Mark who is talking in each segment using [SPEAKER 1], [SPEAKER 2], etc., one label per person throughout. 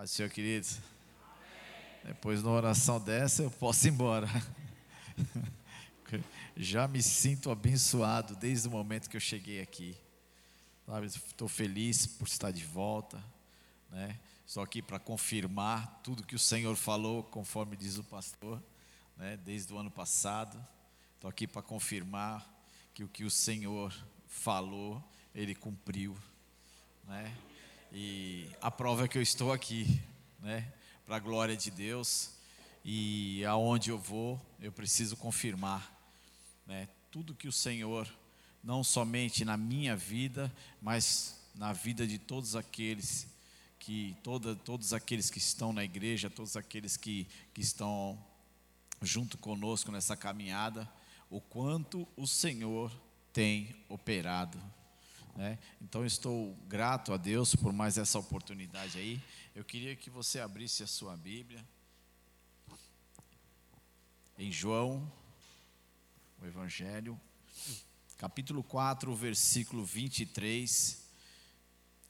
[SPEAKER 1] Paz do Senhor, queridos. Depois de uma oração dessa, eu posso ir embora. Já me sinto abençoado desde o momento que eu cheguei aqui. Estou feliz por estar de volta. Né? Estou aqui para confirmar tudo que o Senhor falou, conforme diz o pastor, né? desde o ano passado. Estou aqui para confirmar que o que o Senhor falou, Ele cumpriu. Né? E a prova é que eu estou aqui, né? Para a glória de Deus. E aonde eu vou, eu preciso confirmar, né? Tudo que o Senhor, não somente na minha vida, mas na vida de todos aqueles que toda, todos aqueles que estão na igreja, todos aqueles que, que estão junto conosco nessa caminhada, o quanto o Senhor tem operado né? Então estou grato a Deus por mais essa oportunidade aí. Eu queria que você abrisse a sua Bíblia em João, o Evangelho, capítulo 4, versículo 23.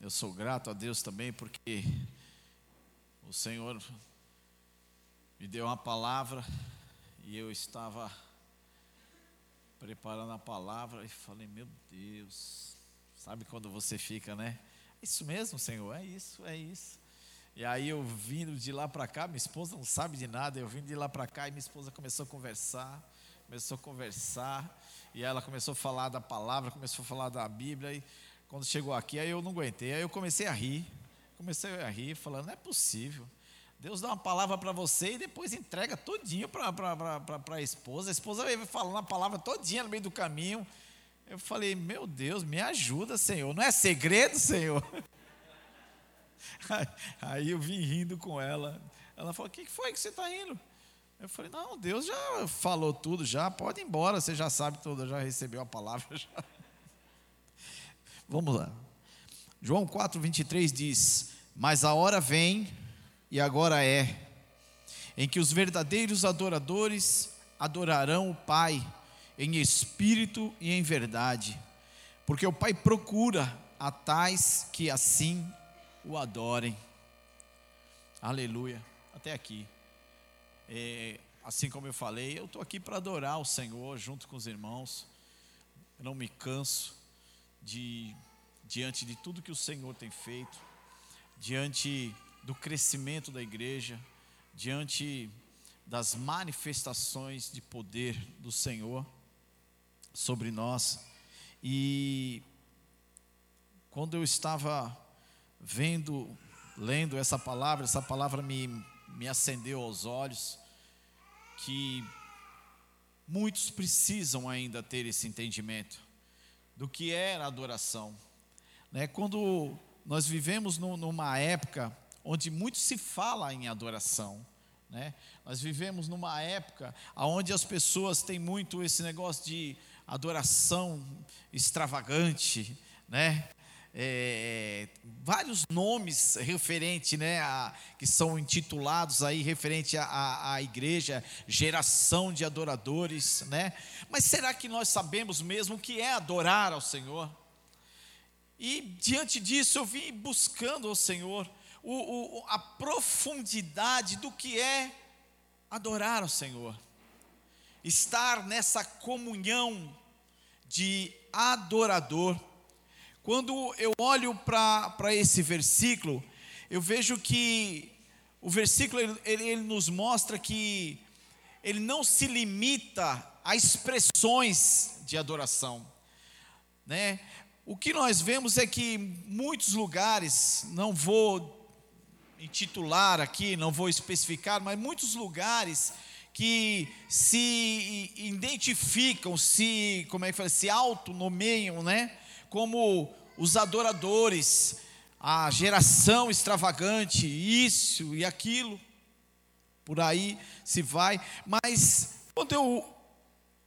[SPEAKER 1] Eu sou grato a Deus também porque o Senhor me deu uma palavra e eu estava preparando a palavra e falei: Meu Deus, Sabe quando você fica, né? Isso mesmo, Senhor, é isso, é isso. E aí eu vindo de lá para cá, minha esposa não sabe de nada, eu vim de lá para cá e minha esposa começou a conversar, começou a conversar, e ela começou a falar da palavra, começou a falar da Bíblia, e quando chegou aqui, aí eu não aguentei, aí eu comecei a rir, comecei a rir, falando, não é possível. Deus dá uma palavra para você e depois entrega todinho para a esposa. A esposa vai falando a palavra todinha no meio do caminho. Eu falei, meu Deus, me ajuda, Senhor. Não é segredo, Senhor? Aí eu vim rindo com ela. Ela falou: O que foi que você está rindo? Eu falei: Não, Deus já falou tudo, já pode ir embora. Você já sabe tudo, já recebeu a palavra. Já. Vamos lá. João 4, 23 diz: Mas a hora vem, e agora é, em que os verdadeiros adoradores adorarão o Pai em espírito e em verdade, porque o Pai procura a tais que assim o adorem. Aleluia. Até aqui. É, assim como eu falei, eu estou aqui para adorar o Senhor junto com os irmãos. Eu não me canso de diante de tudo que o Senhor tem feito, diante do crescimento da igreja, diante das manifestações de poder do Senhor sobre nós. E quando eu estava vendo, lendo essa palavra, essa palavra me, me acendeu aos olhos, que muitos precisam ainda ter esse entendimento do que é a adoração. Né? Quando nós vivemos no, numa época onde muito se fala em adoração, né? nós vivemos numa época onde as pessoas têm muito esse negócio de adoração extravagante, né? É, vários nomes referentes, né, a, que são intitulados aí referente à igreja, geração de adoradores, né? Mas será que nós sabemos mesmo o que é adorar ao Senhor? E diante disso eu vim buscando ao Senhor o, o, a profundidade do que é adorar ao Senhor, estar nessa comunhão de adorador. Quando eu olho para esse versículo, eu vejo que o versículo ele, ele nos mostra que ele não se limita a expressões de adoração, né? O que nós vemos é que muitos lugares, não vou intitular aqui, não vou especificar, mas muitos lugares que se identificam, se, como é que fala, se autonomeiam, né? Como os adoradores, a geração extravagante, isso e aquilo, por aí se vai, mas quando eu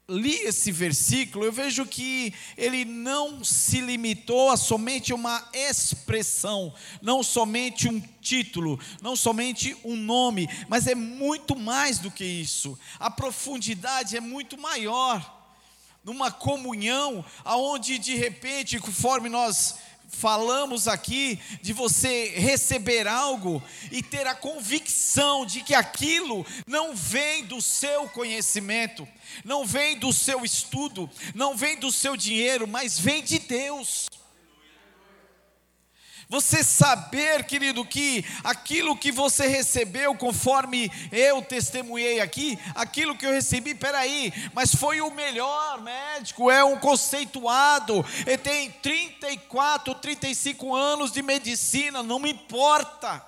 [SPEAKER 1] li esse versículo, eu vejo que ele não se limitou a somente uma expressão, não somente um título, não somente um nome, mas é muito mais do que isso. A profundidade é muito maior. Numa comunhão, aonde de repente, conforme nós falamos aqui de você receber algo e ter a convicção de que aquilo não vem do seu conhecimento, não vem do seu estudo, não vem do seu dinheiro, mas vem de Deus. Você saber, querido, que aquilo que você recebeu, conforme eu testemunhei aqui, aquilo que eu recebi, peraí, mas foi o melhor médico, é um conceituado, ele tem 34, 35 anos de medicina, não me importa.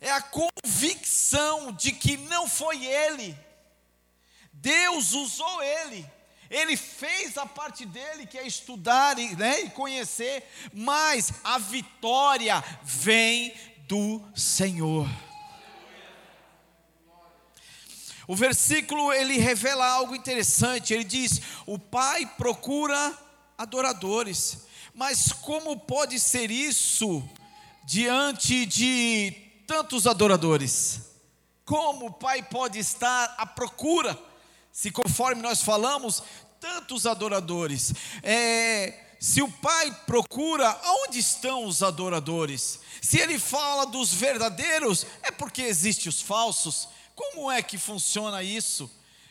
[SPEAKER 1] É a convicção de que não foi ele, Deus usou ele ele fez a parte dele, que é estudar e, né, e conhecer, mas a vitória vem do Senhor. O versículo ele revela algo interessante. Ele diz: O Pai procura adoradores. Mas como pode ser isso diante de tantos adoradores? Como o Pai pode estar à procura? Se conforme nós falamos, tantos adoradores. É, se o Pai procura, onde estão os adoradores? Se ele fala dos verdadeiros, é porque existem os falsos. Como é que funciona isso?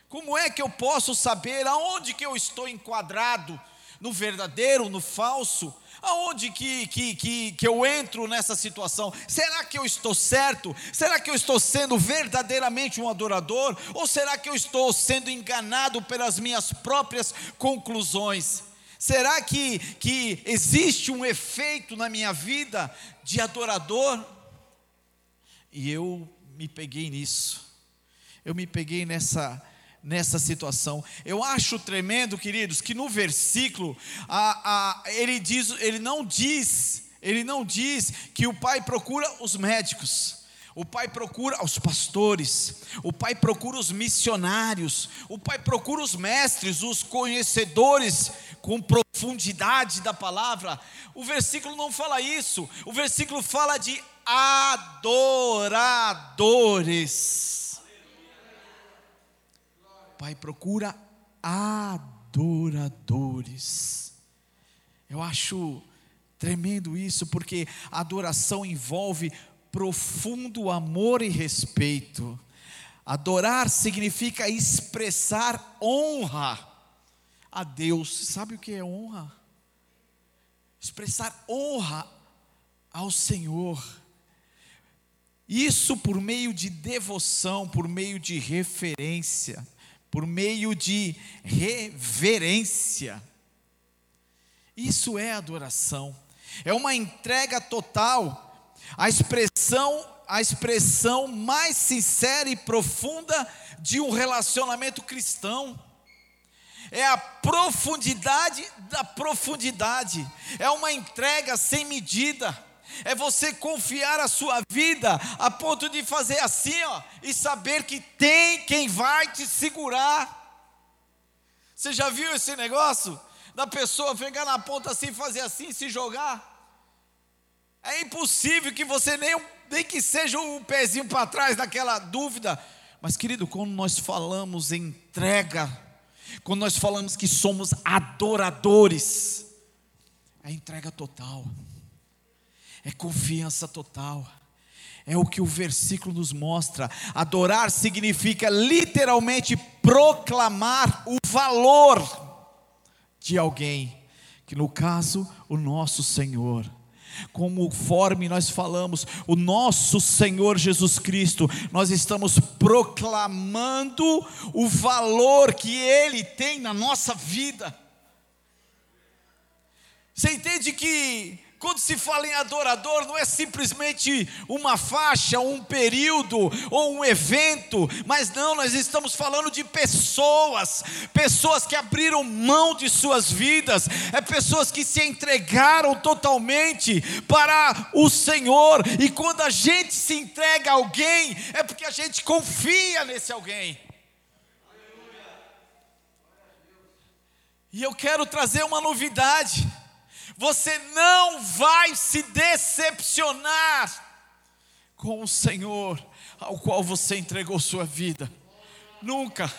[SPEAKER 1] Como é que eu posso saber aonde que eu estou enquadrado? No verdadeiro, no falso? Aonde que, que, que, que eu entro nessa situação? Será que eu estou certo? Será que eu estou sendo verdadeiramente um adorador? Ou será que eu estou sendo enganado pelas minhas próprias conclusões? Será que, que existe um efeito na minha vida de adorador? E eu me peguei nisso, eu me peguei nessa nessa situação. Eu acho tremendo, queridos, que no versículo a, a, ele diz, ele não diz, ele não diz que o pai procura os médicos. O pai procura os pastores, o pai procura os missionários, o pai procura os mestres, os conhecedores com profundidade da palavra. O versículo não fala isso, o versículo fala de adoradores. Pai procura adoradores. Eu acho tremendo isso, porque adoração envolve profundo amor e respeito. Adorar significa expressar honra a Deus. Sabe o que é honra? Expressar honra ao Senhor. Isso por meio de devoção, por meio de referência por meio de reverência. Isso é adoração. É uma entrega total. A expressão, a expressão mais sincera e profunda de um relacionamento cristão. É a profundidade da profundidade. É uma entrega sem medida é você confiar a sua vida a ponto de fazer assim, ó, e saber que tem quem vai te segurar. Você já viu esse negócio? Da pessoa pegar na ponta assim, fazer assim, se jogar? É impossível que você nem, nem que seja um pezinho para trás daquela dúvida. Mas, querido, quando nós falamos entrega, quando nós falamos que somos adoradores, é entrega total é confiança total. É o que o versículo nos mostra. Adorar significa literalmente proclamar o valor de alguém, que no caso, o nosso Senhor. Conforme nós falamos, o nosso Senhor Jesus Cristo, nós estamos proclamando o valor que Ele tem na nossa vida. Você entende que quando se fala em adorador, não é simplesmente uma faixa, um período ou um evento, mas não, nós estamos falando de pessoas, pessoas que abriram mão de suas vidas, é pessoas que se entregaram totalmente para o Senhor, e quando a gente se entrega a alguém, é porque a gente confia nesse alguém. E eu quero trazer uma novidade. Você não vai se decepcionar com o Senhor ao qual você entregou sua vida. Nunca.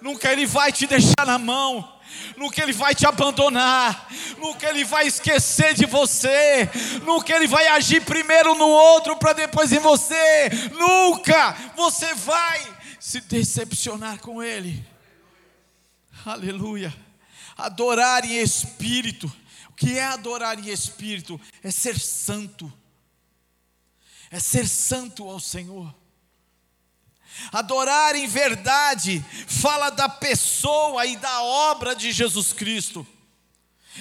[SPEAKER 1] Nunca Ele vai te deixar na mão nunca Ele vai te abandonar, nunca Ele vai esquecer de você, nunca Ele vai agir primeiro no outro para depois em você, nunca você vai se decepcionar com Ele. Aleluia. Adorar em espírito. Que é adorar em espírito? É ser santo. É ser santo ao Senhor. Adorar em verdade fala da pessoa e da obra de Jesus Cristo.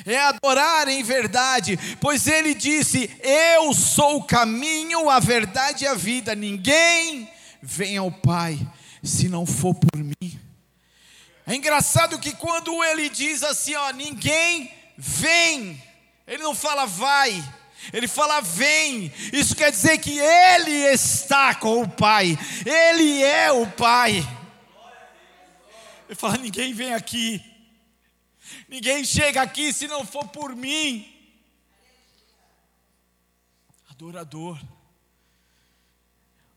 [SPEAKER 1] É adorar em verdade, pois ele disse: Eu sou o caminho, a verdade e a vida. Ninguém vem ao Pai se não for por mim. É engraçado que quando ele diz assim, ó, ninguém vem, ele não fala vai, ele fala: vem. Isso quer dizer que Ele está com o Pai. Ele é o Pai. Ele fala: ninguém vem aqui. Ninguém chega aqui se não for por mim. Adorador.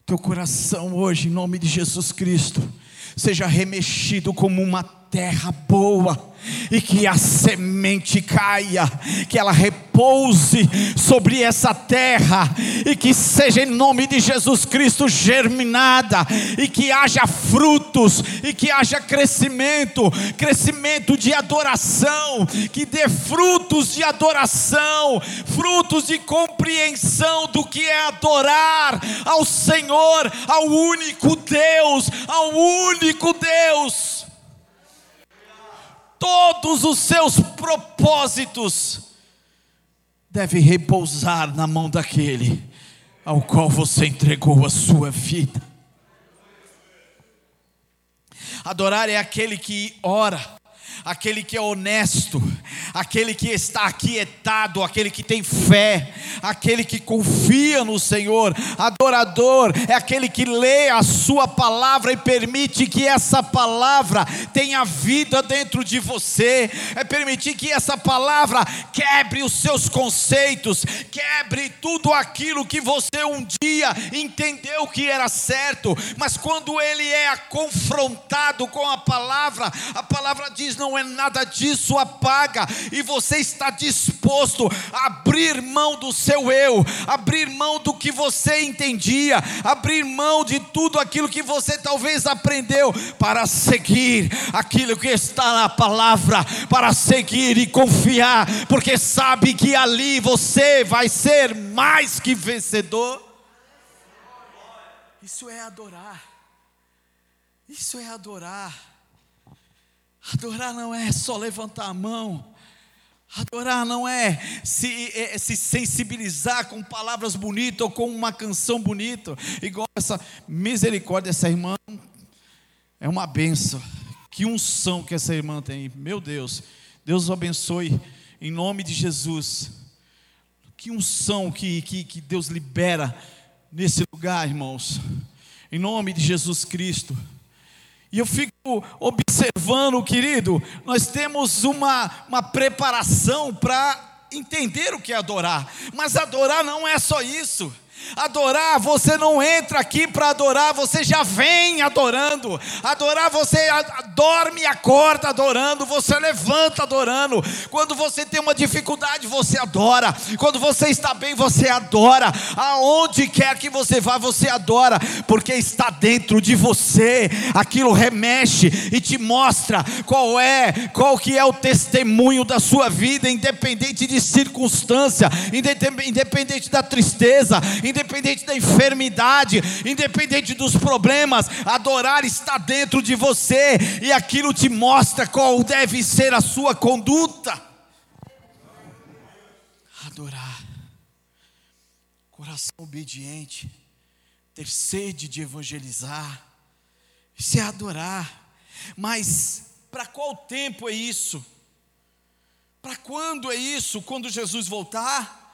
[SPEAKER 1] Teu coração hoje, em nome de Jesus Cristo, seja remexido como uma terra boa e que a semente caia, que ela repouse sobre essa terra e que seja em nome de Jesus Cristo germinada e que haja frutos e que haja crescimento, crescimento de adoração, que dê frutos de adoração, frutos de compreensão do que é adorar ao Senhor, ao único Deus, ao único Deus todos os seus propósitos devem repousar na mão daquele ao qual você entregou a sua vida. Adorar é aquele que ora aquele que é honesto, aquele que está aquietado, aquele que tem fé, aquele que confia no Senhor. Adorador é aquele que lê a Sua palavra e permite que essa palavra tenha vida dentro de você, é permitir que essa palavra quebre os seus conceitos, quebre tudo aquilo que você um dia entendeu que era certo, mas quando ele é confrontado com a palavra, a palavra diz: não é nada disso apaga, e você está disposto a abrir mão do seu eu, abrir mão do que você entendia, abrir mão de tudo aquilo que você talvez aprendeu, para seguir aquilo que está na palavra, para seguir e confiar, porque sabe que ali você vai ser mais que vencedor. Isso é adorar. Isso é adorar. Adorar não é só levantar a mão. Adorar não é se, é, é se sensibilizar com palavras bonitas ou com uma canção bonita, igual essa misericórdia, essa irmã é uma benção. Que unção que essa irmã tem, meu Deus, Deus o abençoe em nome de Jesus. Que unção que, que, que Deus libera nesse lugar, irmãos, em nome de Jesus Cristo. E eu fico observando, querido, nós temos uma, uma preparação para entender o que é adorar, mas adorar não é só isso. Adorar, você não entra aqui para adorar, você já vem adorando. Adorar, você dorme e acorda adorando, você levanta adorando. Quando você tem uma dificuldade, você adora. Quando você está bem, você adora. Aonde quer que você vá, você adora, porque está dentro de você. Aquilo remexe e te mostra qual é, qual que é o testemunho da sua vida, independente de circunstância, independente da tristeza, independente da enfermidade, independente dos problemas, adorar está dentro de você e aquilo te mostra qual deve ser a sua conduta. Adorar, coração obediente, ter sede de evangelizar, isso é adorar, mas para qual tempo é isso? Para quando é isso? Quando Jesus voltar?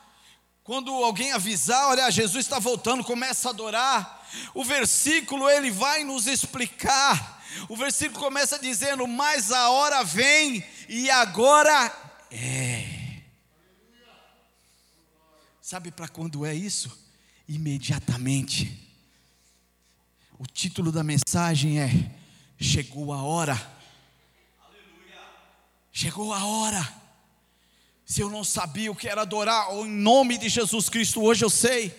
[SPEAKER 1] Quando alguém avisar, olha, Jesus está voltando, começa a adorar. O versículo ele vai nos explicar. O versículo começa dizendo: Mas a hora vem e agora é. Sabe para quando é isso? Imediatamente. O título da mensagem é: Chegou a hora Chegou a hora. Se eu não sabia o que era adorar, ou em nome de Jesus Cristo, hoje eu sei.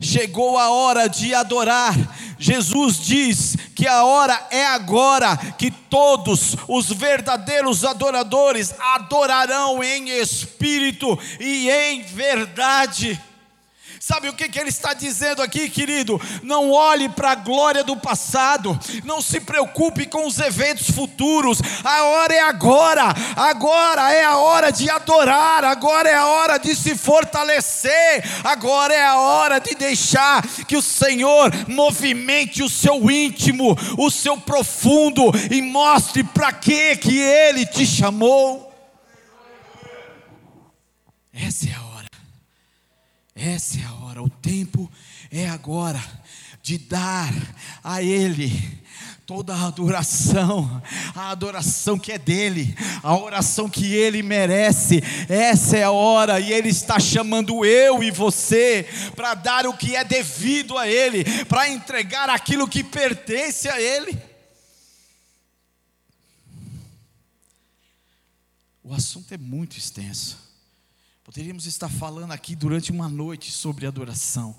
[SPEAKER 1] Chegou a hora de adorar. Jesus diz que a hora é agora que todos os verdadeiros adoradores adorarão em espírito e em verdade. Sabe o que, que ele está dizendo aqui, querido? Não olhe para a glória do passado, não se preocupe com os eventos futuros, a hora é agora, agora é a hora de adorar, agora é a hora de se fortalecer, agora é a hora de deixar que o Senhor movimente o seu íntimo, o seu profundo e mostre para que que Ele te chamou. Essa é a. Essa é a hora, o tempo é agora de dar a Ele toda a adoração, a adoração que é dele, a oração que ele merece. Essa é a hora e ele está chamando eu e você para dar o que é devido a ele, para entregar aquilo que pertence a ele. O assunto é muito extenso. Poderíamos estar falando aqui durante uma noite sobre adoração.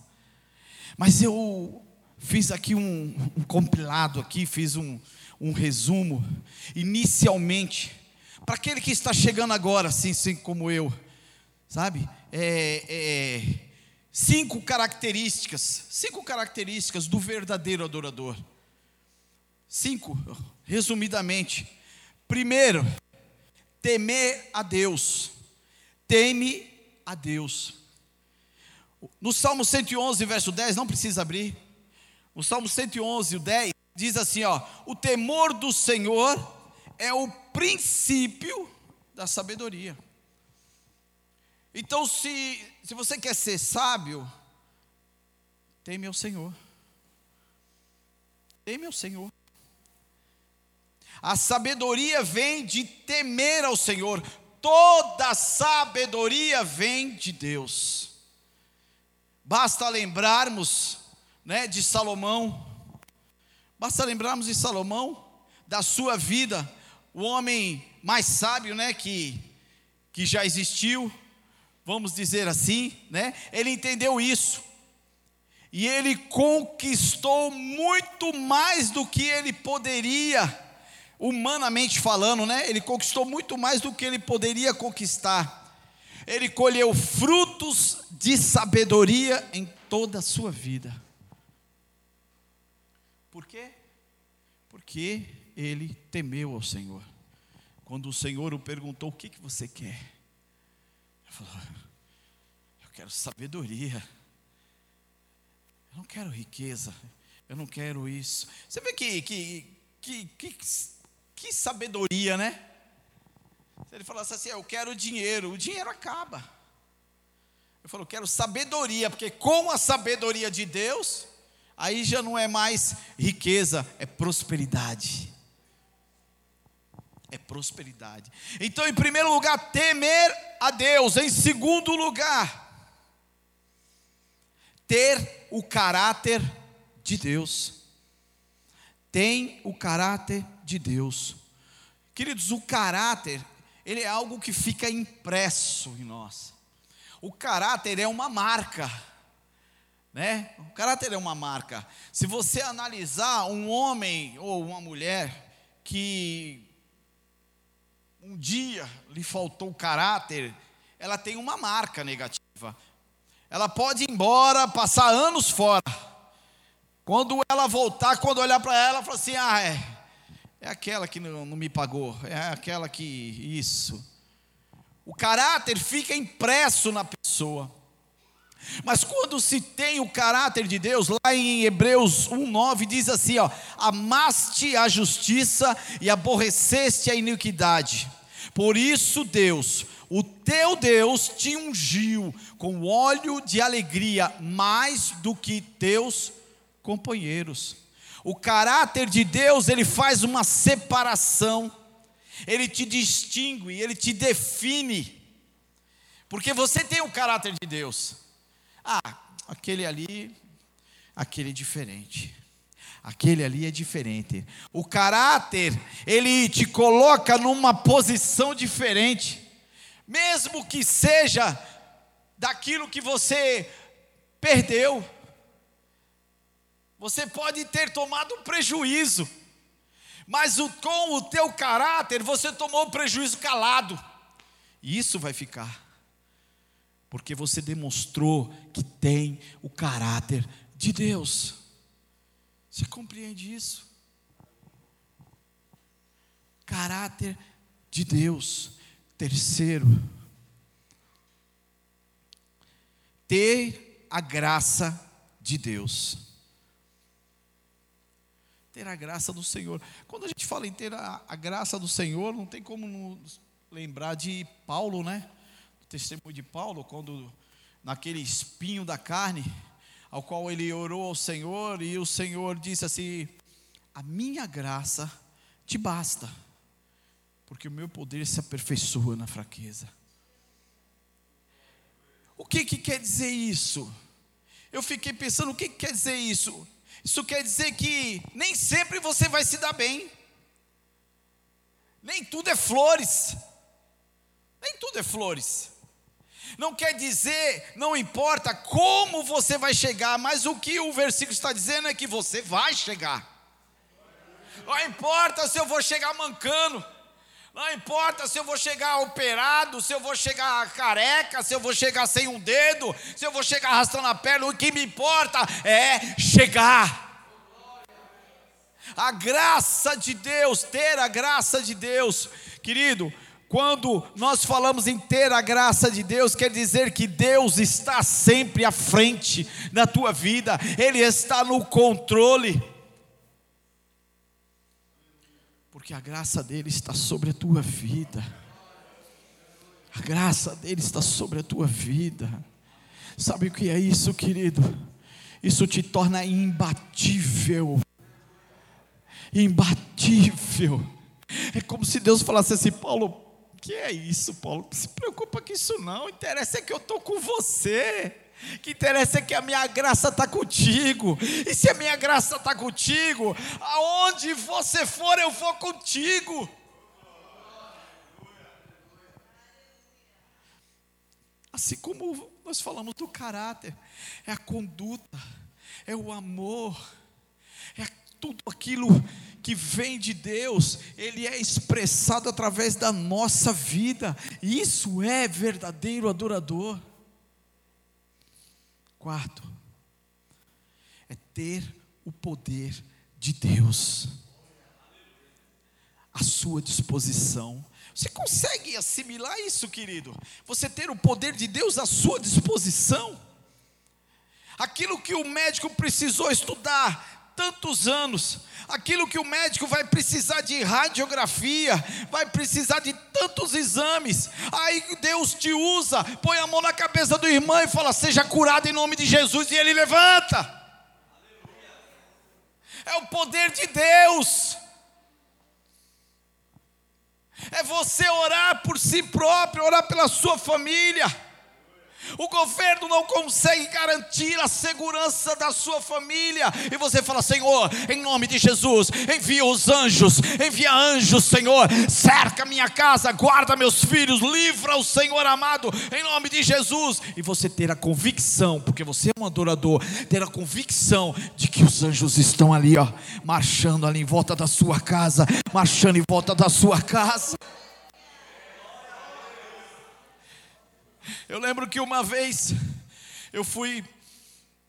[SPEAKER 1] Mas eu fiz aqui um, um compilado aqui, fiz um, um resumo. Inicialmente, para aquele que está chegando agora, assim, assim como eu, sabe? É, é, cinco características, cinco características do verdadeiro adorador. Cinco, resumidamente. Primeiro, temer a Deus teme a Deus. No Salmo 111, verso 10, não precisa abrir. O Salmo 111, o 10, diz assim: ó, o temor do Senhor é o princípio da sabedoria. Então, se, se você quer ser sábio, teme ao Senhor. Teme ao Senhor. A sabedoria vem de temer ao Senhor toda sabedoria vem de Deus. Basta lembrarmos, né, de Salomão. Basta lembrarmos de Salomão, da sua vida, o homem mais sábio, né, que que já existiu, vamos dizer assim, né? Ele entendeu isso. E ele conquistou muito mais do que ele poderia humanamente falando, né? Ele conquistou muito mais do que ele poderia conquistar. Ele colheu frutos de sabedoria em toda a sua vida. Por quê? Porque ele temeu ao Senhor. Quando o Senhor o perguntou: O que, que você quer? Ele falou: Eu quero sabedoria. Eu não quero riqueza. Eu não quero isso. Você vê que, que, que, que que sabedoria, né? Se ele falasse assim, eu quero dinheiro, o dinheiro acaba. Eu falo, eu quero sabedoria, porque com a sabedoria de Deus, aí já não é mais riqueza, é prosperidade. É prosperidade. Então, em primeiro lugar, temer a Deus. Em segundo lugar, ter o caráter de Deus. Tem o caráter de Deus. Queridos, o caráter, ele é algo que fica impresso em nós. O caráter é uma marca, né? O caráter é uma marca. Se você analisar um homem ou uma mulher que um dia lhe faltou caráter, ela tem uma marca negativa. Ela pode ir embora, passar anos fora. Quando ela voltar, quando olhar para ela, fala assim: ah, é, é aquela que não, não me pagou, é aquela que. Isso. O caráter fica impresso na pessoa. Mas quando se tem o caráter de Deus, lá em Hebreus 1:9 diz assim, ó: "Amaste a justiça e aborreceste a iniquidade. Por isso Deus, o teu Deus te ungiu com óleo de alegria mais do que teus companheiros." O caráter de Deus, ele faz uma separação, ele te distingue, ele te define, porque você tem o caráter de Deus. Ah, aquele ali, aquele diferente. Aquele ali é diferente. O caráter, ele te coloca numa posição diferente, mesmo que seja daquilo que você perdeu. Você pode ter tomado um prejuízo, mas o, com o teu caráter você tomou um prejuízo calado. E isso vai ficar, porque você demonstrou que tem o caráter de Deus. Você compreende isso? Caráter de Deus. Terceiro, ter a graça de Deus. Ter a graça do Senhor. Quando a gente fala em ter a, a graça do Senhor, não tem como nos lembrar de Paulo, né? O testemunho de Paulo, quando naquele espinho da carne, ao qual ele orou ao Senhor e o Senhor disse assim: A minha graça te basta, porque o meu poder se aperfeiçoa na fraqueza. O que, que quer dizer isso? Eu fiquei pensando, o que, que quer dizer isso? Isso quer dizer que nem sempre você vai se dar bem, nem tudo é flores, nem tudo é flores. Não quer dizer, não importa como você vai chegar, mas o que o versículo está dizendo é que você vai chegar. Não importa se eu vou chegar mancando, não importa se eu vou chegar operado, se eu vou chegar careca, se eu vou chegar sem um dedo, se eu vou chegar arrastando a perna, o que me importa é chegar. A graça de Deus, ter a graça de Deus, querido, quando nós falamos em ter a graça de Deus, quer dizer que Deus está sempre à frente da tua vida, Ele está no controle. Porque a graça dele está sobre a tua vida. A graça dele está sobre a tua vida. Sabe o que é isso, querido? Isso te torna imbatível. Imbatível. É como se Deus falasse assim: Paulo, que é isso, Paulo? Não se preocupa com isso não. Interessa é que eu estou com você. Que interessa é que a minha graça está contigo. E se a minha graça está contigo, aonde você for, eu vou contigo. Assim como nós falamos do caráter, é a conduta, é o amor, é tudo aquilo que vem de Deus, ele é expressado através da nossa vida. Isso é verdadeiro adorador. Quarto, é ter o poder de Deus à sua disposição. Você consegue assimilar isso, querido? Você ter o poder de Deus à sua disposição? Aquilo que o médico precisou estudar tantos anos, aquilo que o médico vai precisar de radiografia, vai precisar de tantos exames, aí Deus te usa, põe a mão na cabeça do irmão e fala: Seja curado em nome de Jesus, e ele levanta. É o poder de Deus. É você orar por si próprio, orar pela sua família. O governo não consegue garantir a segurança da sua família. E você fala: Senhor, em nome de Jesus, envia os anjos, envia anjos, Senhor, cerca minha casa, guarda meus filhos, livra o Senhor amado, em nome de Jesus. E você ter a convicção, porque você é um adorador, ter a convicção de que os anjos estão ali, ó, marchando ali em volta da sua casa, marchando em volta da sua casa. Eu lembro que uma vez eu fui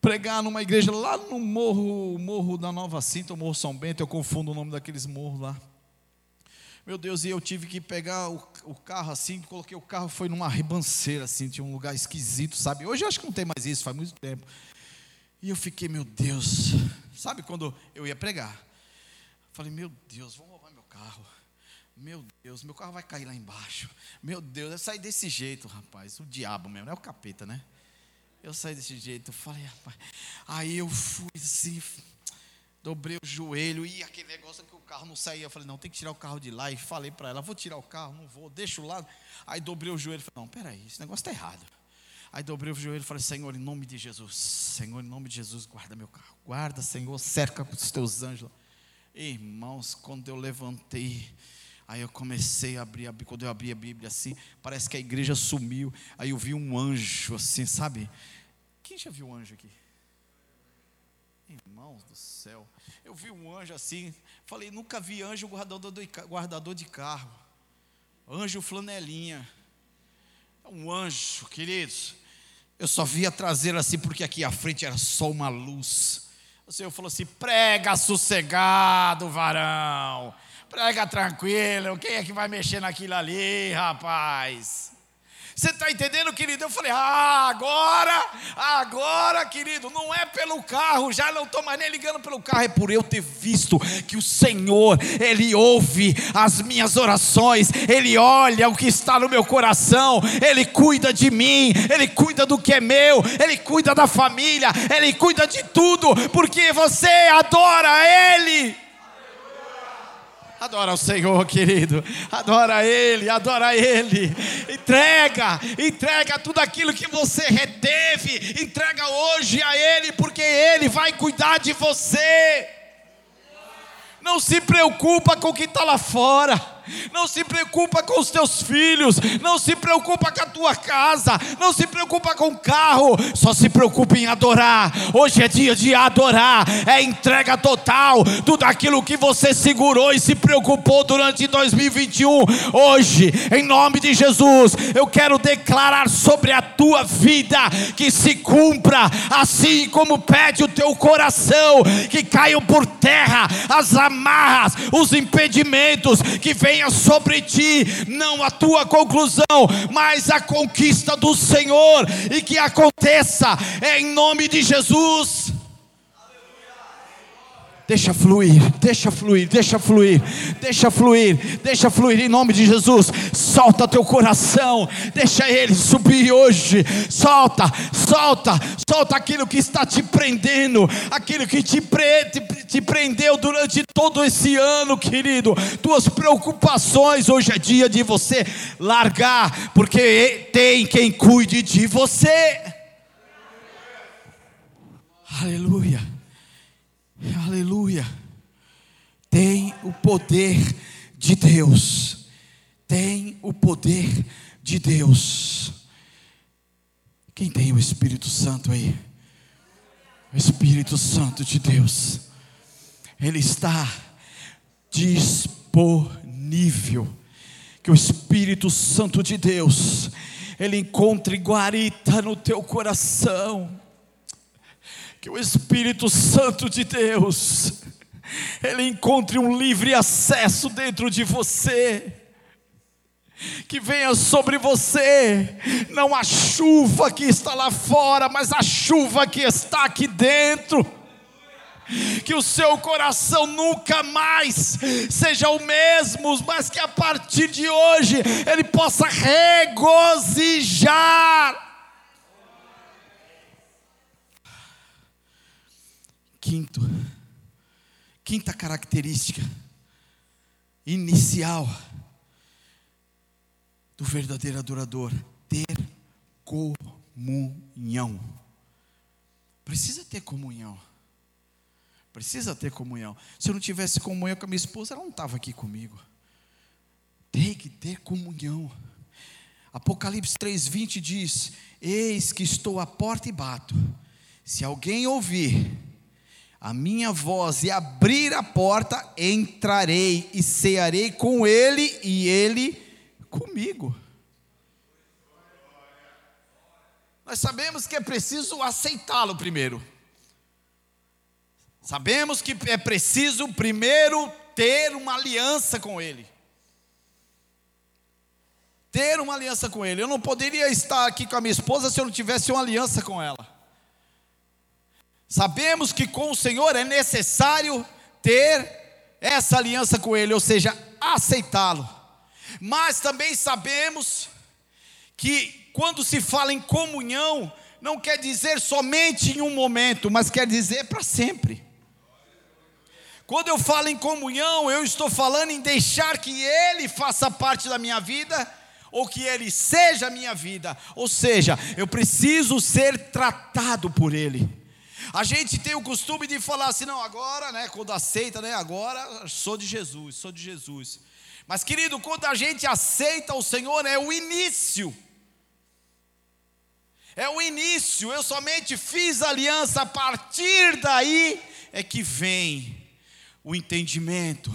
[SPEAKER 1] pregar numa igreja lá no morro, morro da Nova Cinta, o Morro São Bento, eu confundo o nome daqueles morros lá. Meu Deus, e eu tive que pegar o, o, carro assim, coloquei o carro, foi numa ribanceira assim, tinha um lugar esquisito, sabe? Hoje eu acho que não tem mais isso, faz muito tempo. E eu fiquei, meu Deus, sabe quando eu ia pregar? Falei, meu Deus, vão roubar meu carro. Meu Deus, meu carro vai cair lá embaixo. Meu Deus, eu saí desse jeito, rapaz. O diabo mesmo, não é o capeta, né? Eu saí desse jeito, falei, rapaz. Aí eu fui assim, dobrei o joelho e aquele negócio que o carro não saía. Eu falei, não, tem que tirar o carro de lá. E falei para ela, vou tirar o carro, não vou, deixa o lado. Aí dobrei o joelho falei, não, peraí, esse negócio está errado. Aí dobrei o joelho e falei: Senhor, em nome de Jesus, Senhor, em nome de Jesus, guarda meu carro. Guarda, Senhor, cerca com os teus anjos. Irmãos, quando eu levantei, aí eu comecei a abrir, quando eu abri a Bíblia assim, parece que a igreja sumiu. Aí eu vi um anjo assim, sabe? Quem já viu um anjo aqui? Irmãos do céu, eu vi um anjo assim, falei, nunca vi anjo guardador de, carro, anjo flanelinha, é um anjo, queridos. Eu só vi a traseira assim, porque aqui à frente era só uma luz. O Senhor falou assim: prega sossegado, varão, prega tranquilo, quem é que vai mexer naquilo ali, rapaz? Você está entendendo, querido? Eu falei, ah, agora, agora, querido, não é pelo carro, já não estou mais nem ligando pelo carro, é por eu ter visto que o Senhor, Ele ouve as minhas orações, Ele olha o que está no meu coração, Ele cuida de mim, Ele cuida do que é meu, Ele cuida da família, Ele cuida de tudo, porque você adora Ele. Adora o Senhor, querido. Adora Ele, adora Ele. Entrega, entrega tudo aquilo que você reteve. Entrega hoje a Ele, porque Ele vai cuidar de você. Não se preocupa com o que está lá fora. Não se preocupa com os teus filhos, não se preocupa com a tua casa, não se preocupa com o carro, só se preocupa em adorar. Hoje é dia de adorar, é entrega total, tudo aquilo que você segurou e se preocupou durante 2021. Hoje, em nome de Jesus, eu quero declarar sobre a tua vida que se cumpra, assim como pede o teu coração, que caiam por terra as amarras, os impedimentos que venham venha sobre ti, não a tua conclusão, mas a conquista do Senhor, e que aconteça em nome de Jesus. Deixa fluir, deixa fluir, deixa fluir, deixa fluir, deixa fluir em nome de Jesus. Solta teu coração, deixa ele subir hoje. Solta, solta, solta aquilo que está te prendendo, aquilo que te, pre, te, te prendeu durante todo esse ano, querido. Tuas preocupações, hoje é dia de você largar, porque tem quem cuide de você. Aleluia. Aleluia. Tem o poder de Deus. Tem o poder de Deus. Quem tem o Espírito Santo aí? O Espírito Santo de Deus. Ele está disponível. Que o Espírito Santo de Deus, ele encontre guarita no teu coração que o Espírito Santo de Deus, ele encontre um livre acesso dentro de você, que venha sobre você, não a chuva que está lá fora, mas a chuva que está aqui dentro. Que o seu coração nunca mais seja o mesmo, mas que a partir de hoje ele possa regozijar Quinto, quinta característica inicial do verdadeiro adorador: ter comunhão. Precisa ter comunhão. Precisa ter comunhão. Se eu não tivesse comunhão com a minha esposa, ela não estava aqui comigo. Tem que ter comunhão. Apocalipse 3:20 diz: Eis que estou à porta e bato. Se alguém ouvir a minha voz e abrir a porta, entrarei e cearei com ele e ele comigo. Nós sabemos que é preciso aceitá-lo primeiro. Sabemos que é preciso primeiro ter uma aliança com ele. Ter uma aliança com ele. Eu não poderia estar aqui com a minha esposa se eu não tivesse uma aliança com ela. Sabemos que com o Senhor é necessário ter essa aliança com Ele, ou seja, aceitá-lo. Mas também sabemos que quando se fala em comunhão, não quer dizer somente em um momento, mas quer dizer para sempre. Quando eu falo em comunhão, eu estou falando em deixar que Ele faça parte da minha vida, ou que Ele seja a minha vida. Ou seja, eu preciso ser tratado por Ele. A gente tem o costume de falar assim, não, agora, né, quando aceita, né, agora sou de Jesus, sou de Jesus. Mas querido, quando a gente aceita o Senhor, é o início. É o início, eu somente fiz aliança, a partir daí é que vem o entendimento,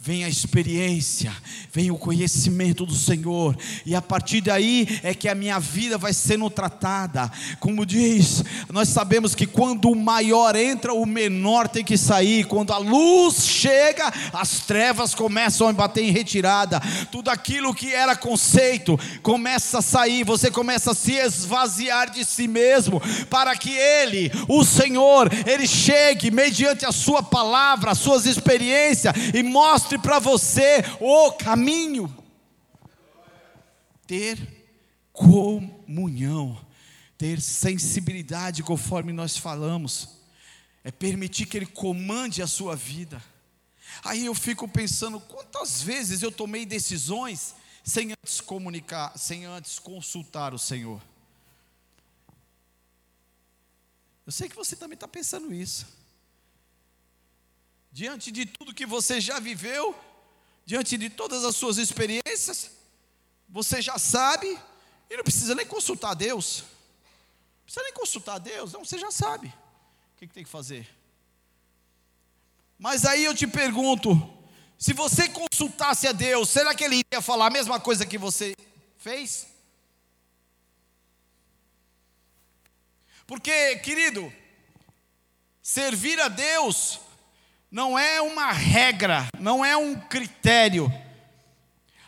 [SPEAKER 1] vem a experiência, vem o conhecimento do Senhor, e a partir daí é que a minha vida vai sendo tratada. Como diz, nós sabemos que quando o maior entra, o menor tem que sair. Quando a luz chega, as trevas começam a bater em retirada. Tudo aquilo que era conceito começa a sair, você começa a se esvaziar de si mesmo, para que Ele, o Senhor, Ele chegue mediante a Sua palavra, as suas experiências e mostre para você o caminho. Ter comunhão, ter sensibilidade, conforme nós falamos, é permitir que Ele comande a sua vida. Aí eu fico pensando, quantas vezes eu tomei decisões sem antes comunicar, sem antes consultar o Senhor. Eu sei que você também está pensando isso diante de tudo que você já viveu, diante de todas as suas experiências, você já sabe e não precisa nem consultar Deus. Não precisa nem consultar Deus, não, você já sabe o que tem que fazer. Mas aí eu te pergunto: se você consultasse a Deus, será que Ele iria falar a mesma coisa que você fez? Porque, querido, servir a Deus não é uma regra, não é um critério,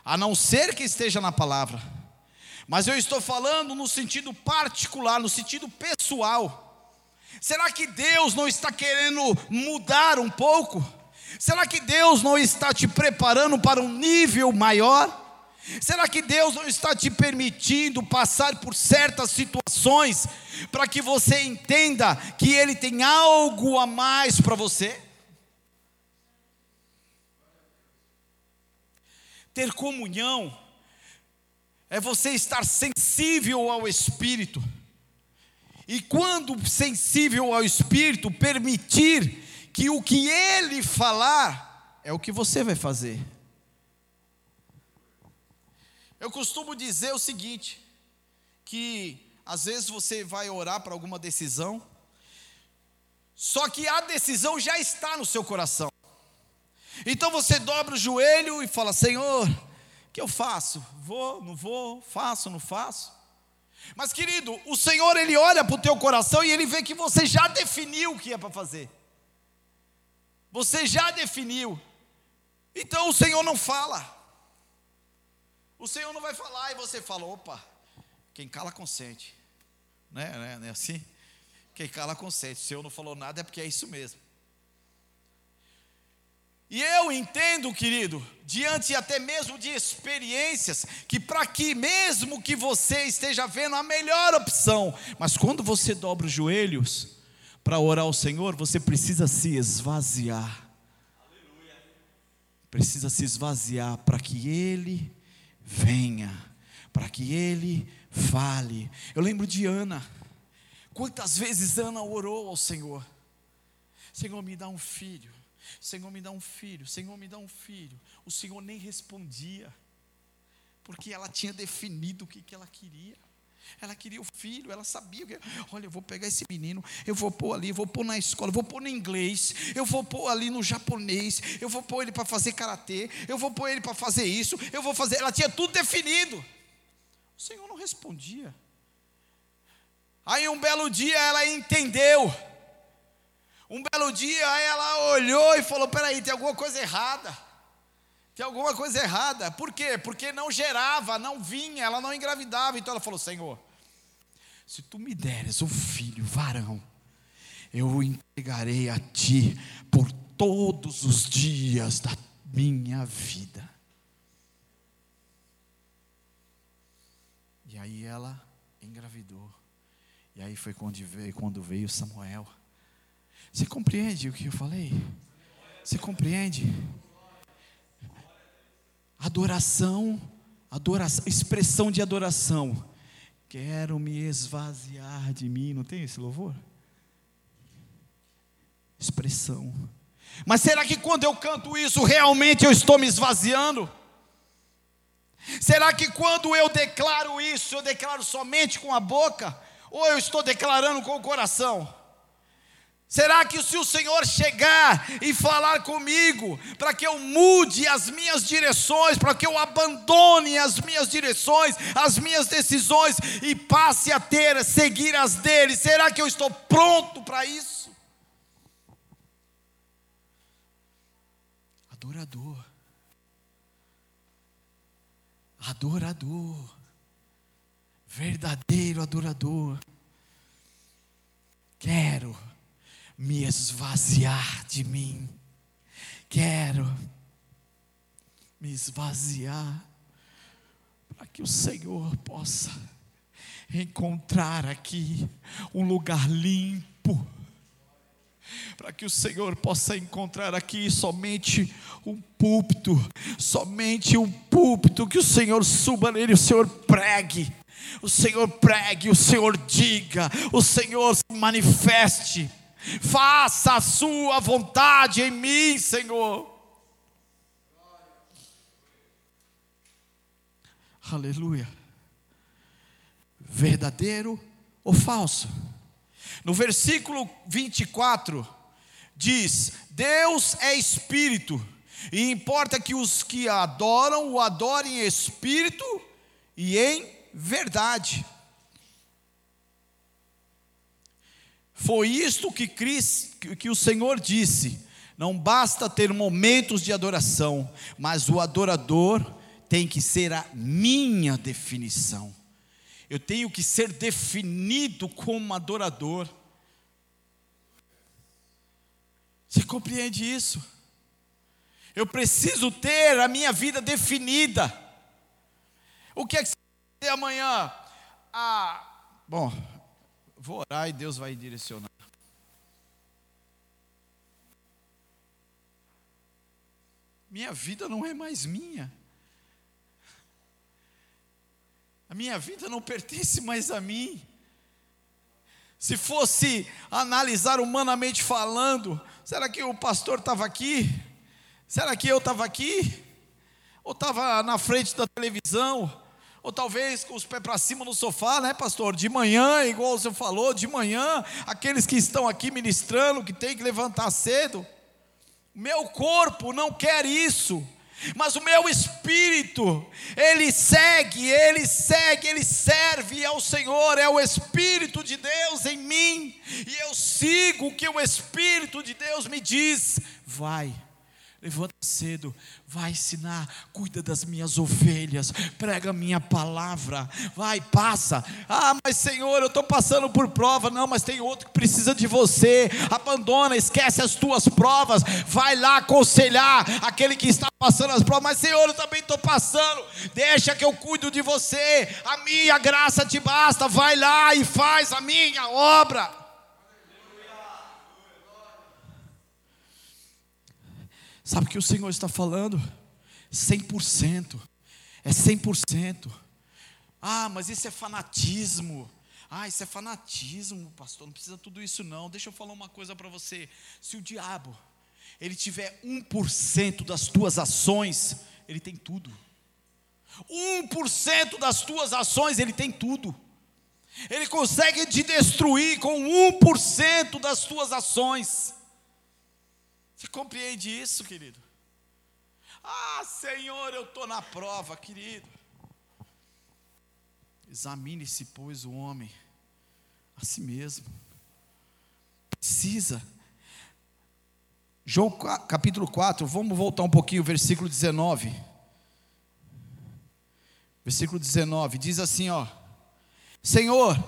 [SPEAKER 1] a não ser que esteja na palavra. Mas eu estou falando no sentido particular, no sentido pessoal. Será que Deus não está querendo mudar um pouco? Será que Deus não está te preparando para um nível maior? Será que Deus não está te permitindo passar por certas situações para que você entenda que Ele tem algo a mais para você? Ter comunhão é você estar sensível ao Espírito. E quando sensível ao Espírito, permitir que o que ele falar é o que você vai fazer. Eu costumo dizer o seguinte: que às vezes você vai orar para alguma decisão, só que a decisão já está no seu coração. Então você dobra o joelho e fala: Senhor, o que eu faço? Vou, não vou, faço, não faço. Mas querido, o Senhor ele olha para o teu coração e ele vê que você já definiu o que é para fazer. Você já definiu. Então o Senhor não fala. O Senhor não vai falar e você fala: opa, quem cala consente. Né, né, né assim? Quem cala consente. Se o Senhor não falou nada é porque é isso mesmo. E eu entendo, querido, diante até mesmo de experiências, que para que mesmo que você esteja vendo a melhor opção, mas quando você dobra os joelhos para orar ao Senhor, você precisa se esvaziar. Precisa se esvaziar para que Ele venha, para que Ele fale. Eu lembro de Ana. Quantas vezes Ana orou ao Senhor? Senhor, me dá um filho. Senhor, me dá um filho, Senhor, me dá um filho. O Senhor nem respondia, porque ela tinha definido o que, que ela queria. Ela queria o filho, ela sabia que, olha, eu vou pegar esse menino, eu vou pôr ali, eu vou pôr na escola, eu vou pôr no inglês, eu vou pôr ali no japonês, eu vou pôr ele para fazer karatê, eu vou pôr ele para fazer isso, eu vou fazer. Ela tinha tudo definido. O Senhor não respondia. Aí um belo dia ela entendeu. Um belo dia ela olhou e falou: peraí, tem alguma coisa errada. Tem alguma coisa errada. Por quê? Porque não gerava, não vinha, ela não engravidava. Então ela falou: Senhor, se tu me deres um filho, varão, eu o entregarei a ti por todos os dias da minha vida. E aí ela engravidou. E aí foi quando veio, quando veio Samuel. Você compreende o que eu falei? Você compreende? Adoração adoração, expressão de adoração. Quero me esvaziar de mim, não tem esse louvor? Expressão. Mas será que quando eu canto isso, realmente eu estou me esvaziando? Será que quando eu declaro isso, eu declaro somente com a boca? Ou eu estou declarando com o coração? Será que se o Senhor chegar e falar comigo, para que eu mude as minhas direções, para que eu abandone as minhas direções, as minhas decisões e passe a ter, seguir as dele, será que eu estou pronto para isso? Adorador, adorador, verdadeiro adorador, quero me esvaziar de mim. Quero me esvaziar para que o Senhor possa encontrar aqui um lugar limpo. Para que o Senhor possa encontrar aqui somente um púlpito, somente um púlpito, que o Senhor suba nele, o Senhor pregue, o Senhor pregue, o Senhor diga, o Senhor se manifeste faça a sua vontade em mim, Senhor. Aleluia. Verdadeiro ou falso? No versículo 24 diz: Deus é espírito, e importa que os que adoram o adorem em espírito e em verdade. Foi isto que, Cristo, que o Senhor disse: não basta ter momentos de adoração, mas o adorador tem que ser a minha definição. Eu tenho que ser definido como adorador. Você compreende isso? Eu preciso ter a minha vida definida. O que é que você vai fazer amanhã? Ah, bom, Vou orar e Deus vai direcionar. Minha vida não é mais minha. A minha vida não pertence mais a mim. Se fosse analisar humanamente falando, será que o pastor estava aqui? Será que eu estava aqui? Ou estava na frente da televisão? Ou talvez com os pés para cima no sofá, né, pastor? De manhã, igual você falou, de manhã, aqueles que estão aqui ministrando, que tem que levantar cedo. Meu corpo não quer isso, mas o meu espírito, ele segue, ele segue, ele serve ao Senhor, é o Espírito de Deus em mim, e eu sigo o que o Espírito de Deus me diz. Vai Levanta cedo, vai ensinar, cuida das minhas ovelhas, prega a minha palavra, vai, passa. Ah, mas Senhor, eu estou passando por prova. Não, mas tem outro que precisa de você. Abandona, esquece as tuas provas, vai lá aconselhar aquele que está passando as provas. Mas Senhor, eu também estou passando, deixa que eu cuido de você. A minha graça te basta, vai lá e faz a minha obra. Sabe o que o Senhor está falando? 100%. É 100%. Ah, mas isso é fanatismo. Ah, isso é fanatismo, pastor. Não precisa tudo isso não. Deixa eu falar uma coisa para você. Se o diabo ele tiver 1% das tuas ações, ele tem tudo. 1% das tuas ações, ele tem tudo. Ele consegue te destruir com 1% das tuas ações. Você compreende isso, querido? Ah, Senhor, eu estou na prova, querido. Examine-se, pois, o homem a si mesmo. Precisa. João capítulo 4, vamos voltar um pouquinho, versículo 19. Versículo 19, diz assim, ó: Senhor,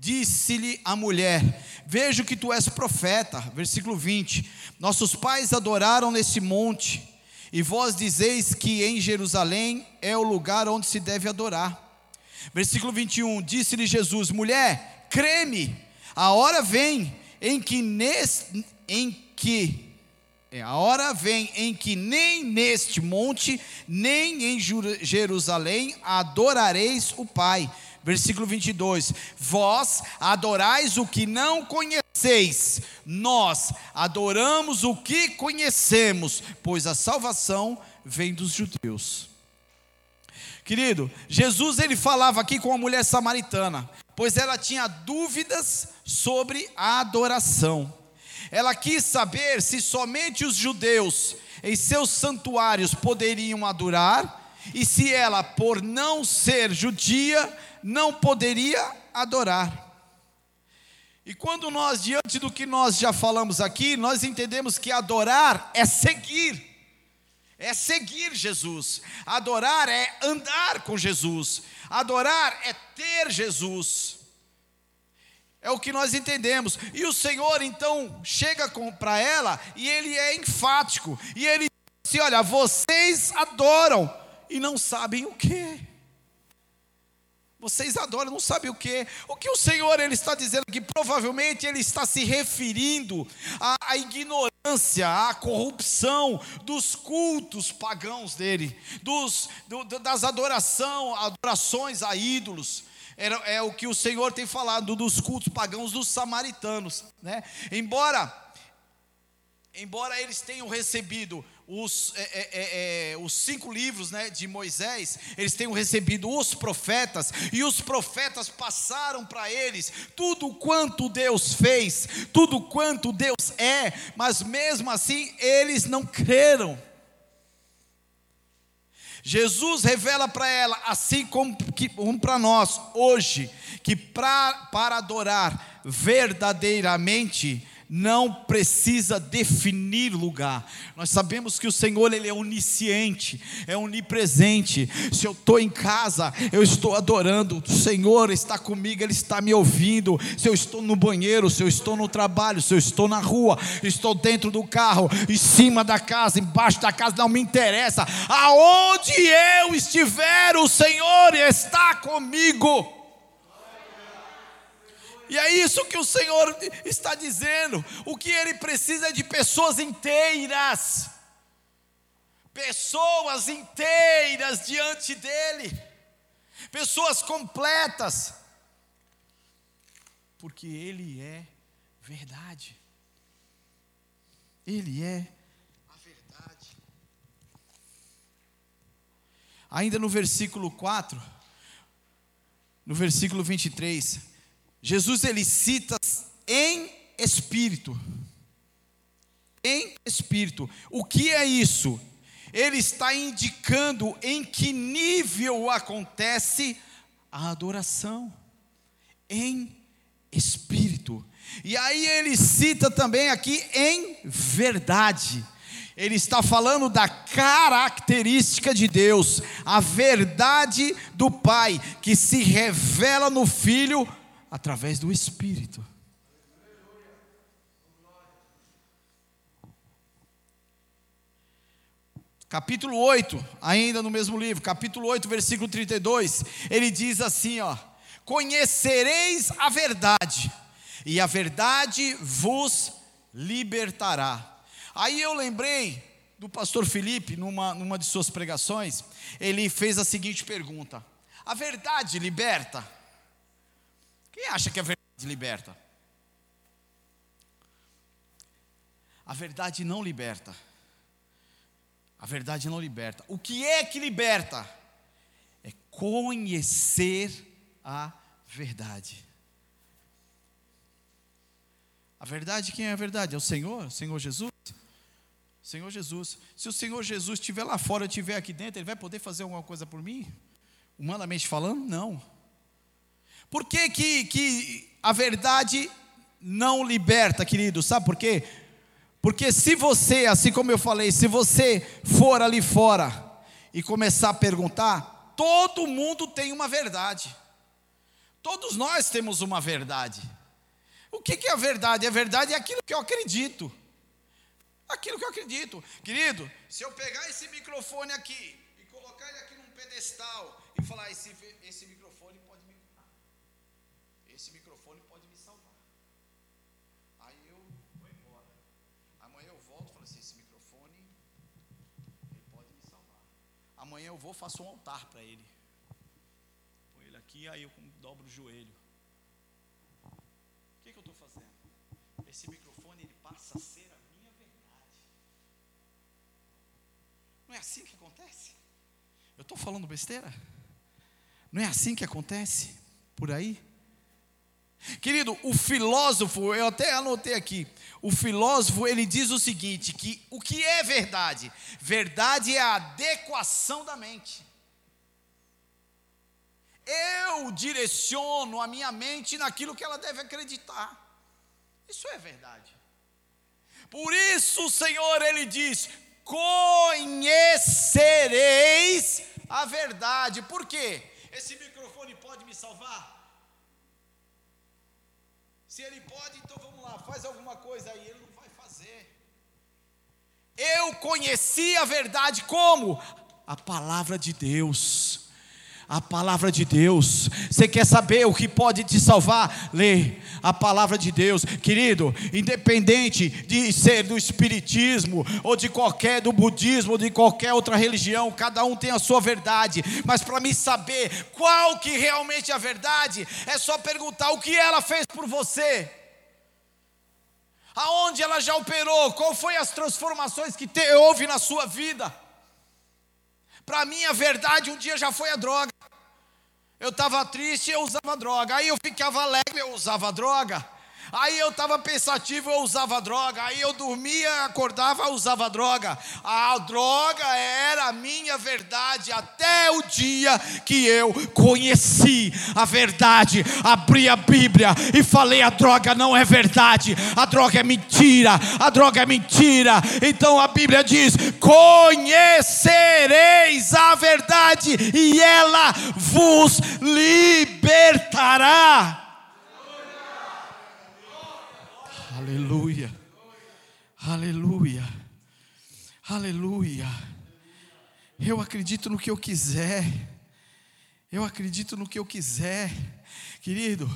[SPEAKER 1] Disse-lhe a mulher: Vejo que tu és profeta. Versículo 20: Nossos pais adoraram nesse monte, e vós dizeis que em Jerusalém é o lugar onde se deve adorar. Versículo 21: Disse-lhe Jesus: Mulher, creme, a hora vem em que, nesse, em que é, a hora vem em que nem neste monte, nem em Jerusalém adorareis o Pai. Versículo 22: Vós adorais o que não conheceis, nós adoramos o que conhecemos, pois a salvação vem dos judeus. Querido, Jesus ele falava aqui com a mulher samaritana, pois ela tinha dúvidas sobre a adoração. Ela quis saber se somente os judeus em seus santuários poderiam adorar e se ela, por não ser judia, não poderia adorar. E quando nós, diante do que nós já falamos aqui, nós entendemos que adorar é seguir, é seguir Jesus, adorar é andar com Jesus, adorar é ter Jesus. É o que nós entendemos. E o Senhor então chega para ela e ele é enfático. E ele diz: assim, Olha, vocês adoram e não sabem o que. Vocês adoram, não sabem o que. O que o Senhor ele está dizendo aqui? Provavelmente ele está se referindo à, à ignorância, à corrupção dos cultos pagãos dele, dos, do, das adoração, adorações a ídolos é o que o Senhor tem falado dos cultos pagãos dos samaritanos. Né? Embora, embora eles tenham recebido os, é, é, é, é, os cinco livros né, de Moisés, eles tenham recebido os profetas, e os profetas passaram para eles tudo quanto Deus fez, tudo quanto Deus é, mas mesmo assim eles não creram. Jesus revela para ela, assim como, como para nós hoje, que pra, para adorar verdadeiramente não precisa definir lugar. Nós sabemos que o Senhor ele é onisciente, é onipresente. Se eu estou em casa, eu estou adorando. O Senhor está comigo, Ele está me ouvindo. Se eu estou no banheiro, se eu estou no trabalho, se eu estou na rua, estou dentro do carro, em cima da casa, embaixo da casa, não me interessa. Aonde eu estiver, o Senhor está comigo. E é isso que o Senhor está dizendo. O que ele precisa é de pessoas inteiras. Pessoas inteiras diante dele. Pessoas completas. Porque ele é verdade. Ele é a verdade. Ainda no versículo 4, no versículo 23, Jesus ele cita em espírito. Em espírito. O que é isso? Ele está indicando em que nível acontece a adoração. Em espírito. E aí ele cita também aqui em verdade. Ele está falando da característica de Deus, a verdade do Pai que se revela no Filho através do Espírito. Capítulo 8, ainda no mesmo livro, capítulo 8, versículo 32, ele diz assim, ó: Conhecereis a verdade, e a verdade vos libertará. Aí eu lembrei do pastor Felipe, numa, numa de suas pregações, ele fez a seguinte pergunta: A verdade liberta? Quem acha que a verdade liberta? A verdade não liberta. A verdade não liberta. O que é que liberta? É conhecer a verdade. A verdade, quem é a verdade? É o Senhor, o Senhor Jesus. Senhor Jesus. Se o Senhor Jesus estiver lá fora, eu estiver aqui dentro, Ele vai poder fazer alguma coisa por mim? Humanamente falando, não. Por que, que, que a verdade não liberta, querido? Sabe por quê? Porque se você, assim como eu falei, se você for ali fora e começar a perguntar, todo mundo tem uma verdade. Todos nós temos uma verdade. O que, que é a verdade? A verdade é aquilo que eu acredito. Aquilo que eu acredito. Querido, se eu pegar esse microfone aqui e colocar ele aqui num pedestal e falar, esse, esse microfone esse microfone pode me salvar. Aí eu vou embora. Amanhã eu volto e falo assim, esse microfone amanhã eu vou faço um altar para ele. Põe ele aqui, aí eu dobro o joelho. O que, que eu estou fazendo? Esse microfone ele passa a ser a minha verdade. Não é assim que acontece? Eu estou falando besteira? Não é assim que acontece por aí? Querido, o filósofo, eu até anotei aqui, o filósofo ele diz o seguinte: que o que é verdade? Verdade é a adequação da mente. Eu direciono a minha mente naquilo que ela deve acreditar. Isso é verdade. Por isso o Senhor ele diz: conhecereis a verdade. Por quê? Esse microfone pode me salvar? Se ele pode, então vamos lá, faz alguma coisa aí. Ele não vai fazer. Eu conheci a verdade como? A palavra de Deus a palavra de Deus. Você quer saber o que pode te salvar? Lê a palavra de Deus, querido. Independente de ser do espiritismo ou de qualquer do budismo ou de qualquer outra religião, cada um tem a sua verdade. Mas para me saber qual que realmente é a verdade, é só perguntar o que ela fez por você. Aonde ela já operou? Qual foi as transformações que te, houve na sua vida? Para mim, a verdade um dia já foi a droga. Eu estava triste, eu usava droga. Aí eu ficava alegre, eu usava droga. Aí eu estava pensativo, eu usava droga. Aí eu dormia, acordava, usava droga. A droga era a minha verdade até o dia que eu conheci a verdade. Abri a Bíblia e falei: a droga não é verdade, a droga é mentira, a droga é mentira. Então a Bíblia diz: conhecereis a verdade e ela vos libertará. Aleluia. Aleluia. Aleluia. Eu acredito no que eu quiser. Eu acredito no que eu quiser. Querido,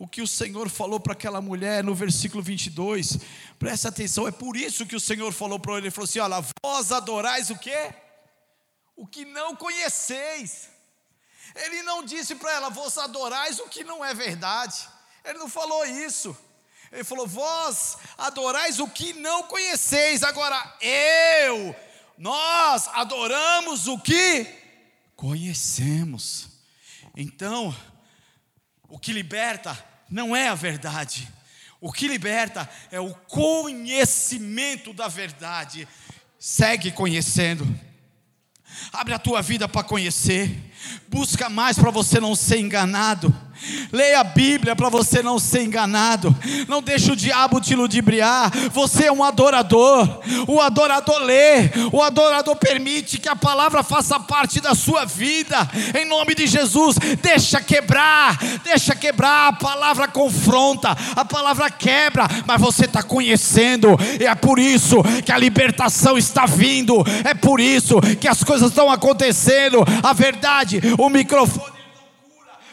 [SPEAKER 1] o que o Senhor falou para aquela mulher no versículo 22, presta atenção, é por isso que o Senhor falou para ele, ele falou assim: olha, vós adorais o que? O que não conheceis. Ele não disse para ela, vós adorais o que não é verdade. Ele não falou isso. Ele falou: Vós adorais o que não conheceis. Agora, eu, nós adoramos o que conhecemos. Então, o que liberta não é a verdade. O que liberta é o conhecimento da verdade. Segue conhecendo. Abre a tua vida para conhecer. Busca mais para você não ser enganado. Leia a Bíblia para você não ser enganado. Não deixe o diabo te ludibriar. Você é um adorador. O adorador lê. O adorador permite que a palavra faça parte da sua vida. Em nome de Jesus, deixa quebrar. Deixa quebrar. A palavra confronta. A palavra quebra. Mas você está conhecendo. E é por isso que a libertação está vindo. É por isso que as coisas estão acontecendo. A verdade, o microfone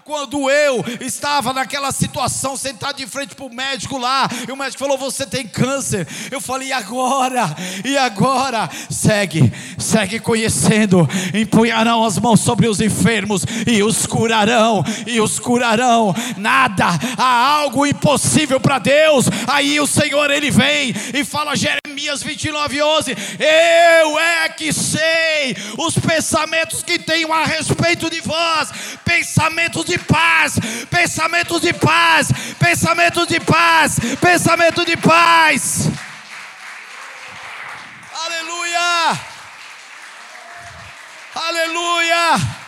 [SPEAKER 1] quando eu estava naquela situação, sentado de frente para o médico lá, e o médico falou: Você tem câncer. Eu falei: E agora? E agora? Segue, segue conhecendo. Empunharão as mãos sobre os enfermos e os curarão, e os curarão. Nada, há algo impossível para Deus. Aí o Senhor ele vem e fala, Jeremias 29, 11: Eu é que sei os pensamentos que tenho a respeito de vós, pensamentos de paz, pensamentos de paz, pensamentos de paz, pensamento de paz. Aleluia! Aleluia!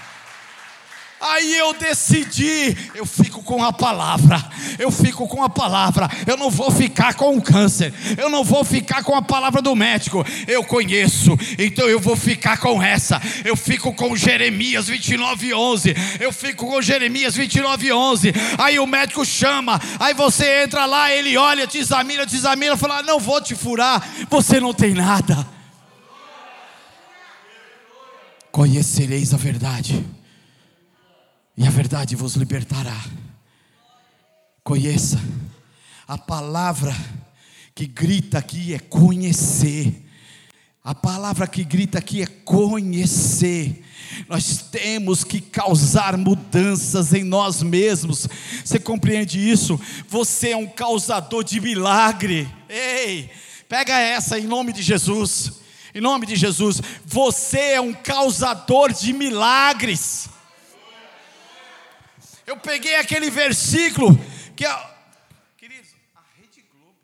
[SPEAKER 1] Aí eu decidi, eu fico com a palavra, eu fico com a palavra, eu não vou ficar com o câncer, eu não vou ficar com a palavra do médico, eu conheço, então eu vou ficar com essa, eu fico com Jeremias 29, 11, eu fico com Jeremias 29, 11, aí o médico chama, aí você entra lá, ele olha, te examina, te examina, fala: Não vou te furar, você não tem nada. Conhecereis a verdade e a verdade vos libertará. Conheça, a palavra que grita aqui é conhecer. A palavra que grita aqui é conhecer. nós temos que causar mudanças em nós mesmos. Você compreende isso? Você é um causador de milagre. Ei, pega essa em nome de Jesus. Em nome de Jesus, você é um causador de milagres. Eu peguei aquele versículo que a, queridos, a Rede Globo.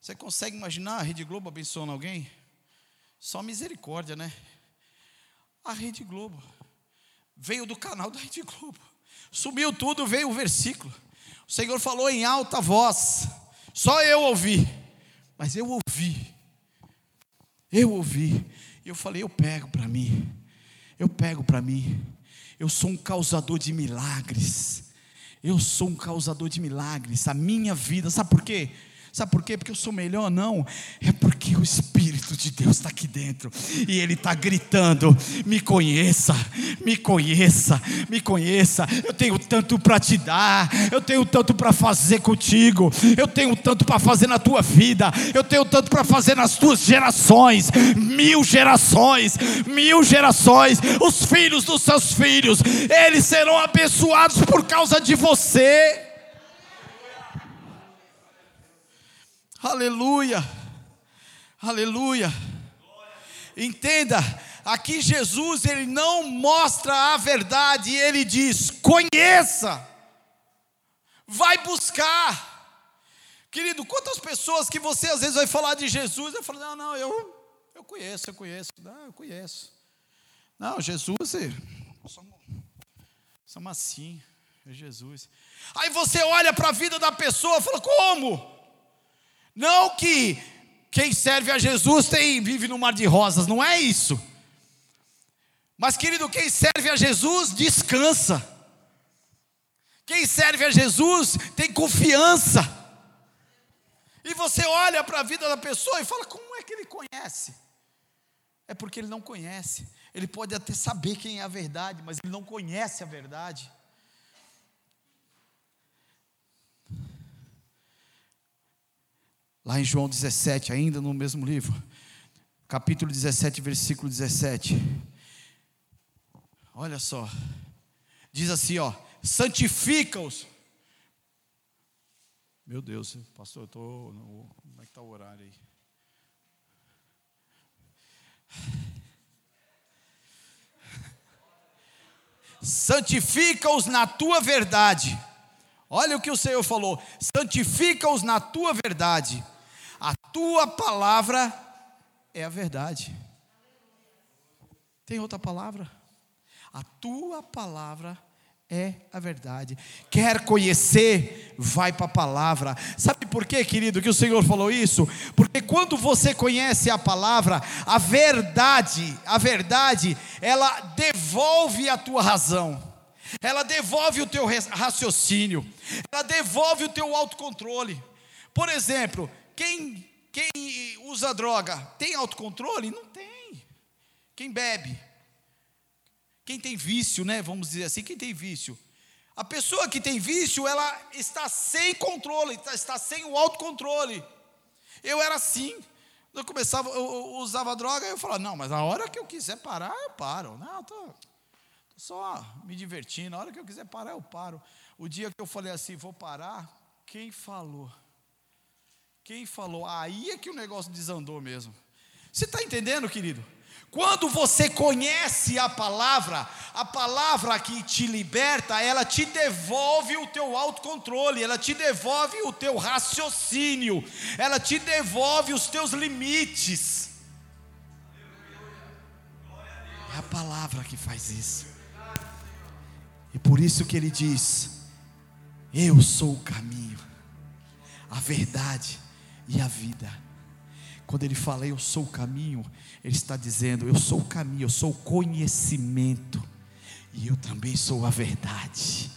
[SPEAKER 1] Você consegue imaginar a Rede Globo abençoando alguém? Só misericórdia, né? A Rede Globo veio do canal da Rede Globo. Subiu tudo, veio o versículo. O Senhor falou em alta voz. Só eu ouvi. Mas eu ouvi. Eu ouvi. E eu falei, eu pego para mim. Eu pego para mim. Eu sou um causador de milagres. Eu sou um causador de milagres. A minha vida, sabe por quê? Sabe por quê? Porque eu sou melhor? Não. É porque o Espírito de Deus está aqui dentro. E Ele está gritando: me conheça, me conheça, me conheça. Eu tenho tanto para te dar. Eu tenho tanto para fazer contigo. Eu tenho tanto para fazer na tua vida. Eu tenho tanto para fazer nas tuas gerações. Mil gerações, mil gerações. Os filhos dos seus filhos, eles serão abençoados por causa de você. Aleluia, aleluia. Entenda, aqui Jesus ele não mostra a verdade, ele diz: conheça, vai buscar. Querido, quantas pessoas que você às vezes vai falar de Jesus, eu falo, não, não, eu, eu conheço, eu conheço, não, eu conheço. Não, Jesus, somos, somos assim, é Jesus. Aí você olha para a vida da pessoa e fala, como? Não que quem serve a Jesus tem, vive no mar de rosas, não é isso. Mas, querido, quem serve a Jesus descansa. Quem serve a Jesus tem confiança. E você olha para a vida da pessoa e fala: como é que ele conhece? É porque ele não conhece. Ele pode até saber quem é a verdade, mas ele não conhece a verdade. Lá em João 17, ainda no mesmo livro, capítulo 17, versículo 17. Olha só. Diz assim, ó: Santifica-os. Meu Deus, pastor, eu tô no, como é que está o horário aí? Santifica-os na tua verdade. Olha o que o Senhor falou: santifica-os na tua verdade a tua palavra é a verdade. Tem outra palavra? A tua palavra é a verdade. Quer conhecer, vai para a palavra. Sabe por quê, querido, que o Senhor falou isso? Porque quando você conhece a palavra, a verdade, a verdade, ela devolve a tua razão. Ela devolve o teu raciocínio. Ela devolve o teu autocontrole. Por exemplo, quem, quem usa droga tem autocontrole? Não tem. Quem bebe? Quem tem vício, né? Vamos dizer assim, quem tem vício? A pessoa que tem vício, ela está sem controle, está sem o autocontrole. Eu era assim. Eu começava, eu usava droga, eu falava, não, mas a hora que eu quiser parar, eu paro. Não, estou só me divertindo. A hora que eu quiser parar, eu paro. O dia que eu falei assim, vou parar, quem falou? Quem falou? Aí é que o negócio desandou mesmo. Você está entendendo, querido? Quando você conhece a palavra, a palavra que te liberta, ela te devolve o teu autocontrole, ela te devolve o teu raciocínio, ela te devolve os teus limites. É a palavra que faz isso. E por isso que ele diz: Eu sou o caminho, a verdade e a vida. Quando ele fala eu sou o caminho, ele está dizendo eu sou o caminho, eu sou o conhecimento e eu também sou a verdade.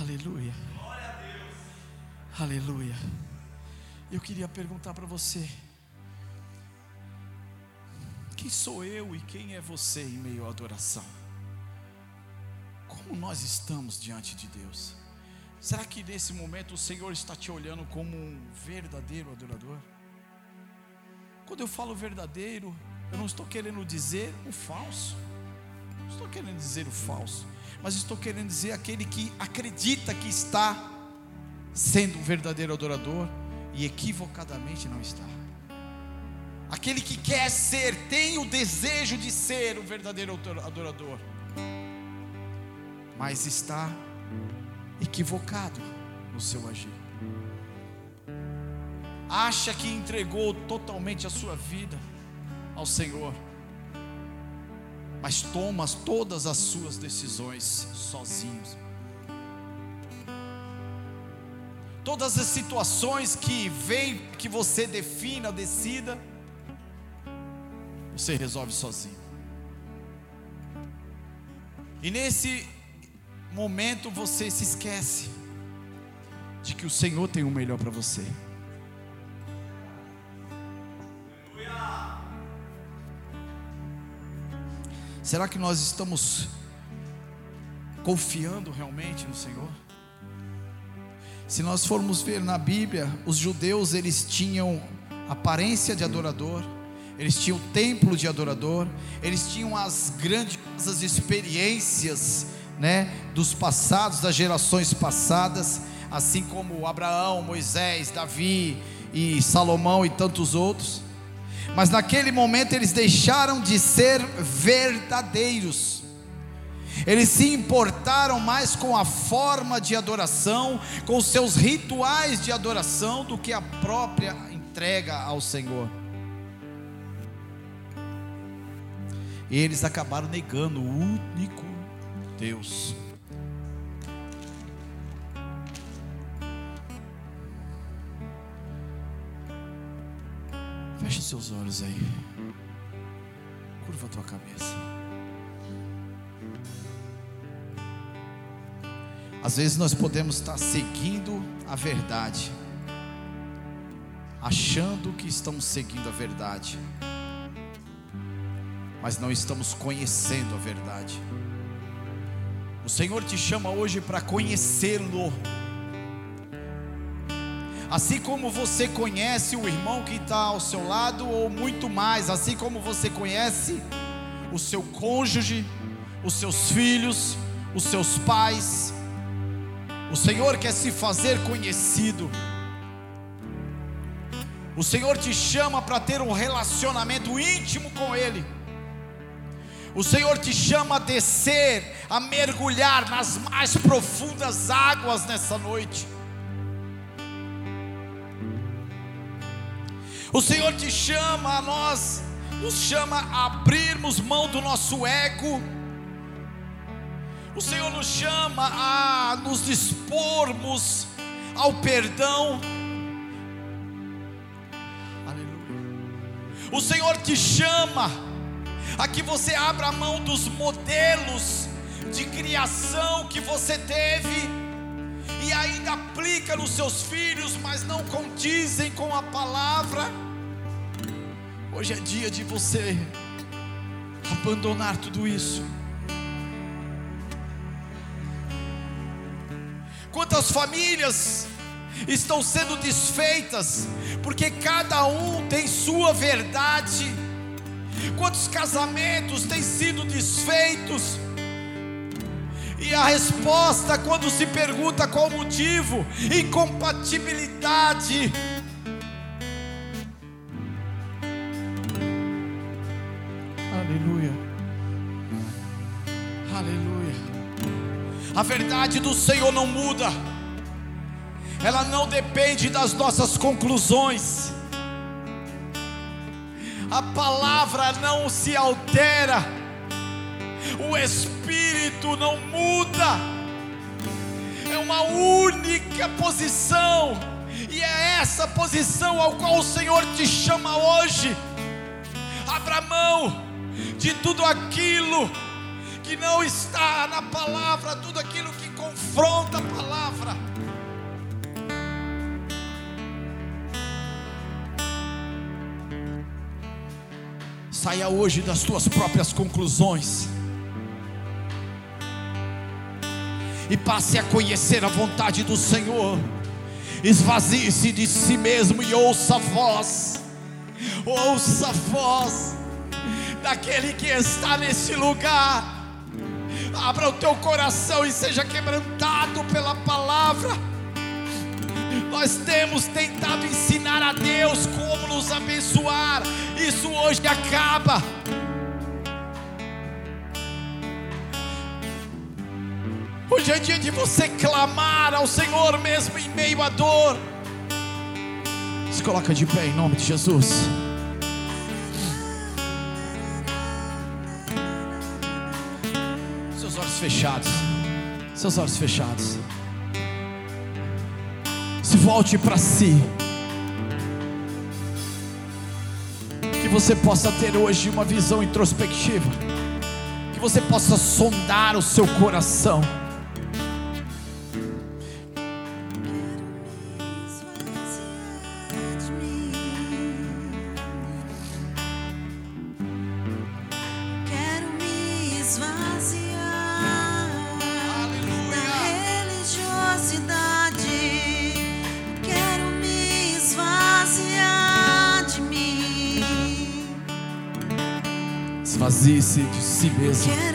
[SPEAKER 1] Aleluia. Aleluia. Eu queria perguntar para você: quem sou eu e quem é você em meio à adoração? Como nós estamos diante de Deus? Será que nesse momento o Senhor está te olhando como um verdadeiro adorador? Quando eu falo verdadeiro, eu não estou querendo dizer o falso. Não estou querendo dizer o falso, mas estou querendo dizer aquele que acredita que está sendo um verdadeiro adorador e equivocadamente não está. Aquele que quer ser, tem o desejo de ser um verdadeiro adorador, mas está equivocado no seu agir. Acha que entregou totalmente a sua vida ao Senhor, mas toma todas as suas decisões sozinhos. Todas as situações que vem que você defina, decida, você resolve sozinho. E nesse momento você se esquece de que o Senhor tem o melhor para você. Será que nós estamos confiando realmente no Senhor? Se nós formos ver na Bíblia, os judeus eles tinham aparência de adorador, eles tinham templo de adorador, eles tinham as grandiosas experiências, né, dos passados, das gerações passadas, assim como Abraão, Moisés, Davi e Salomão e tantos outros. Mas naquele momento eles deixaram de ser verdadeiros. Eles se importaram mais com a forma de adoração, com os seus rituais de adoração, do que a própria entrega ao Senhor. E eles acabaram negando o único Deus. Feche seus olhos aí. Curva a tua cabeça. Às vezes nós podemos estar seguindo a verdade, achando que estamos seguindo a verdade, mas não estamos conhecendo a verdade. O Senhor te chama hoje para conhecê-lo. Assim como você conhece o irmão que está ao seu lado, ou muito mais, assim como você conhece o seu cônjuge, os seus filhos, os seus pais, o Senhor quer se fazer conhecido. O Senhor te chama para ter um relacionamento íntimo com Ele. O Senhor te chama a descer, a mergulhar nas mais profundas águas nessa noite. O Senhor te chama a nós, nos chama a abrirmos mão do nosso ego. O Senhor nos chama a nos dispormos ao perdão. Aleluia. O Senhor te chama a que você abra mão dos modelos de criação que você teve e ainda aplica nos seus filhos, mas não condizem com a palavra. Hoje é dia de você abandonar tudo isso. Quantas famílias estão sendo desfeitas, porque cada um tem sua verdade. Quantos casamentos têm sido desfeitos? E a resposta, quando se pergunta qual o motivo, incompatibilidade. Aleluia. Aleluia. A verdade do Senhor não muda. Ela não depende das nossas conclusões. A palavra não se altera. O Espírito não muda. É uma única posição. E é essa posição ao qual o Senhor te chama hoje. Abra mão de tudo aquilo que não está na palavra, tudo aquilo que confronta a palavra. Saia hoje das tuas próprias conclusões. E passe a conhecer a vontade do Senhor. Esvazie-se de si mesmo e ouça a voz
[SPEAKER 2] ouça a voz daquele que está nesse lugar. Abra o teu coração e seja quebrantado pela palavra. Nós temos tentado ensinar a Deus como nos abençoar. Isso hoje acaba. Hoje é dia de você clamar ao Senhor mesmo em meio à dor. Se coloca de pé em nome de Jesus. Seus olhos fechados. Seus olhos fechados. Volte para si. Que você possa ter hoje uma visão introspectiva. Que você possa sondar o seu coração. Si mesmo.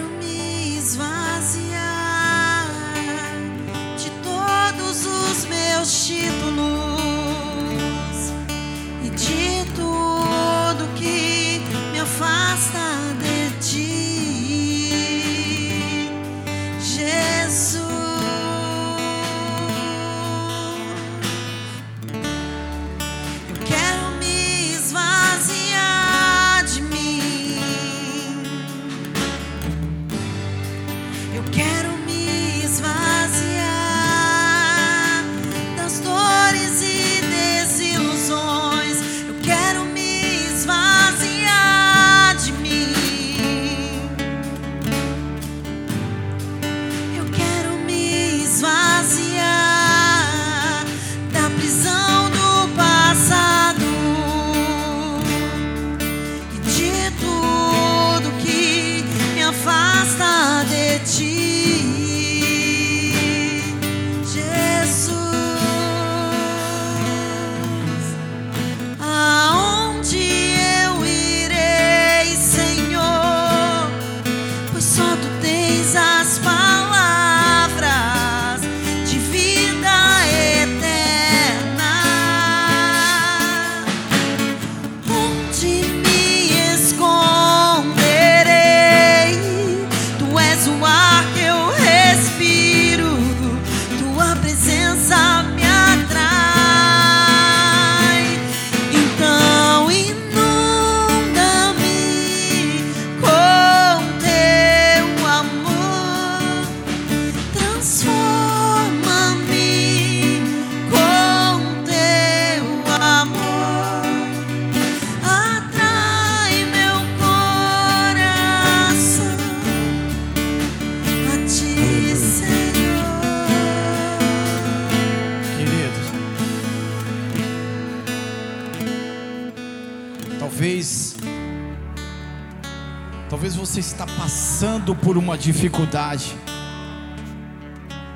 [SPEAKER 2] Por uma dificuldade,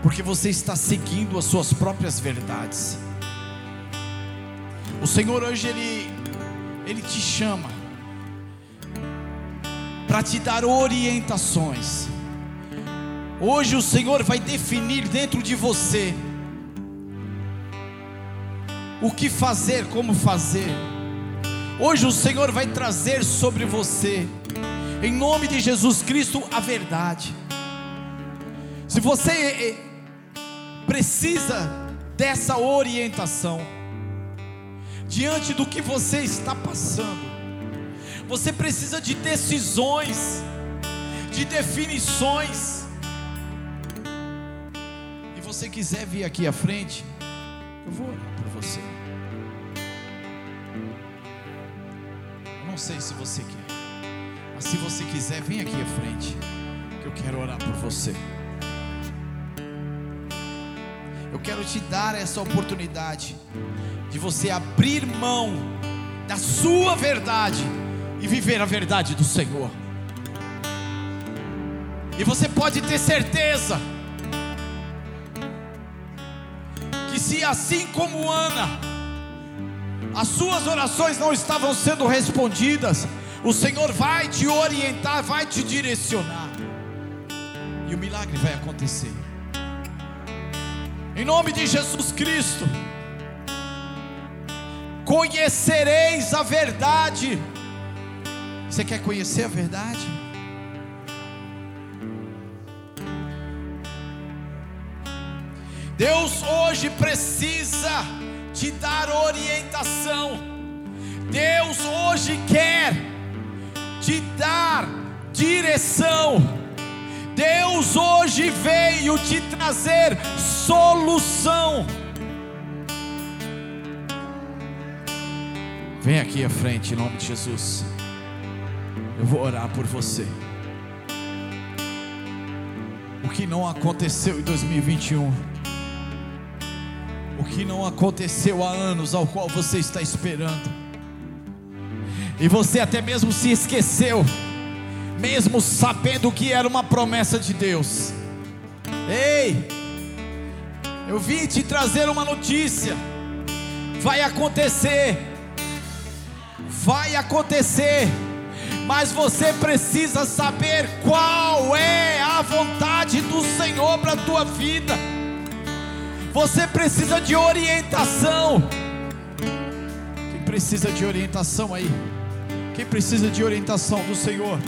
[SPEAKER 2] porque você está seguindo as suas próprias verdades. O Senhor hoje ele, ele te chama para te dar orientações. Hoje o Senhor vai definir dentro de você o que fazer, como fazer. Hoje o Senhor vai trazer sobre você, em nome de Jesus Cristo, a verdade. Se você eh, precisa dessa orientação, diante do que você está passando, você precisa de decisões, de definições. E você quiser vir aqui à frente, eu vou por você. Não sei se você quer, se você quiser, vem aqui à frente, que eu quero orar por você. Eu quero te dar essa oportunidade de você abrir mão da sua verdade e viver a verdade do Senhor. E você pode ter certeza que se assim como Ana
[SPEAKER 1] as suas orações não estavam sendo respondidas, o Senhor vai te orientar, vai te direcionar, e o milagre vai acontecer. Em nome de Jesus Cristo, conhecereis a verdade. Você quer conhecer a verdade? Deus hoje precisa te dar orientação. Deus hoje quer te dar direção. Deus hoje veio te trazer solução. Vem aqui à frente em nome de Jesus. Eu vou orar por você. O que não aconteceu em 2021 o que não aconteceu há anos, ao qual você está esperando, e você até mesmo se esqueceu, mesmo sabendo que era uma promessa de Deus. Ei, eu vim te trazer uma notícia, vai acontecer, vai acontecer, mas você precisa saber qual é a vontade do Senhor para a tua vida. Você precisa de orientação. Quem precisa de orientação aí? Quem precisa de orientação do Senhor?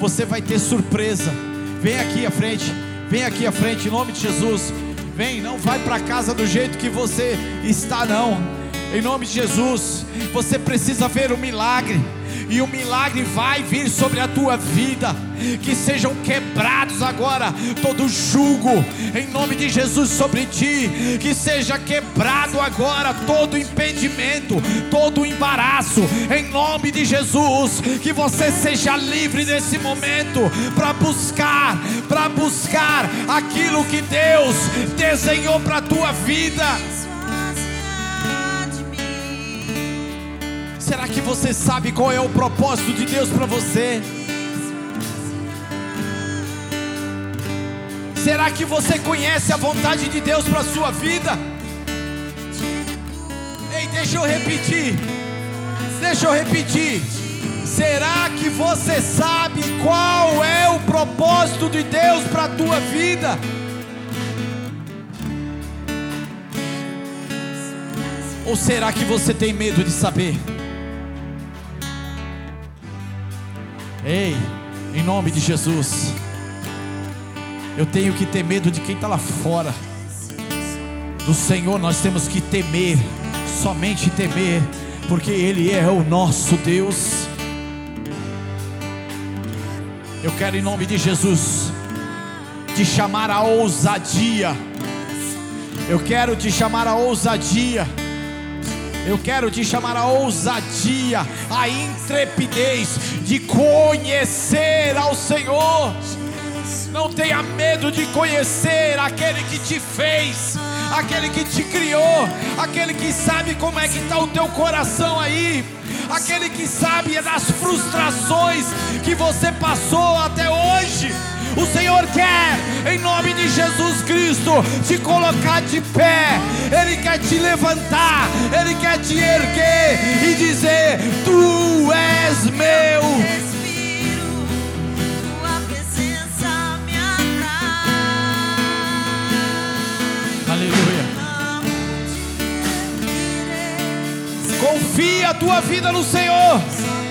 [SPEAKER 1] Você vai ter surpresa. Vem aqui à frente. Vem aqui à frente em nome de Jesus. Vem, não vai para casa do jeito que você está não. Em nome de Jesus, você precisa ver o milagre e o milagre vai vir sobre a tua vida. Que sejam quebrados agora todo jugo, em nome de Jesus, sobre ti. Que seja quebrado agora todo impedimento, todo embaraço, em nome de Jesus. Que você seja livre nesse momento para buscar, para buscar aquilo que Deus desenhou para a tua vida. Será que você sabe qual é o propósito de Deus para você? Será que você conhece a vontade de Deus para sua vida? Ei, deixa eu repetir. Deixa eu repetir. Será que você sabe qual é o propósito de Deus para a tua vida? Ou será que você tem medo de saber? Ei, em nome de Jesus, eu tenho que ter medo de quem está lá fora. Do Senhor nós temos que temer, somente temer, porque Ele é o nosso Deus. Eu quero, em nome de Jesus, te chamar a ousadia. Eu quero te chamar a ousadia eu quero te chamar a ousadia, a intrepidez de conhecer ao Senhor. Não tenha medo de conhecer aquele que te fez, aquele que te criou, aquele que sabe como é que está o teu coração aí, aquele que sabe das frustrações que você passou até hoje. O Senhor quer, em nome de Jesus Cristo, te colocar de pé. Ele quer te levantar, Ele quer te erguer e dizer: Tu és meu. Aleluia. Confia a tua vida no Senhor.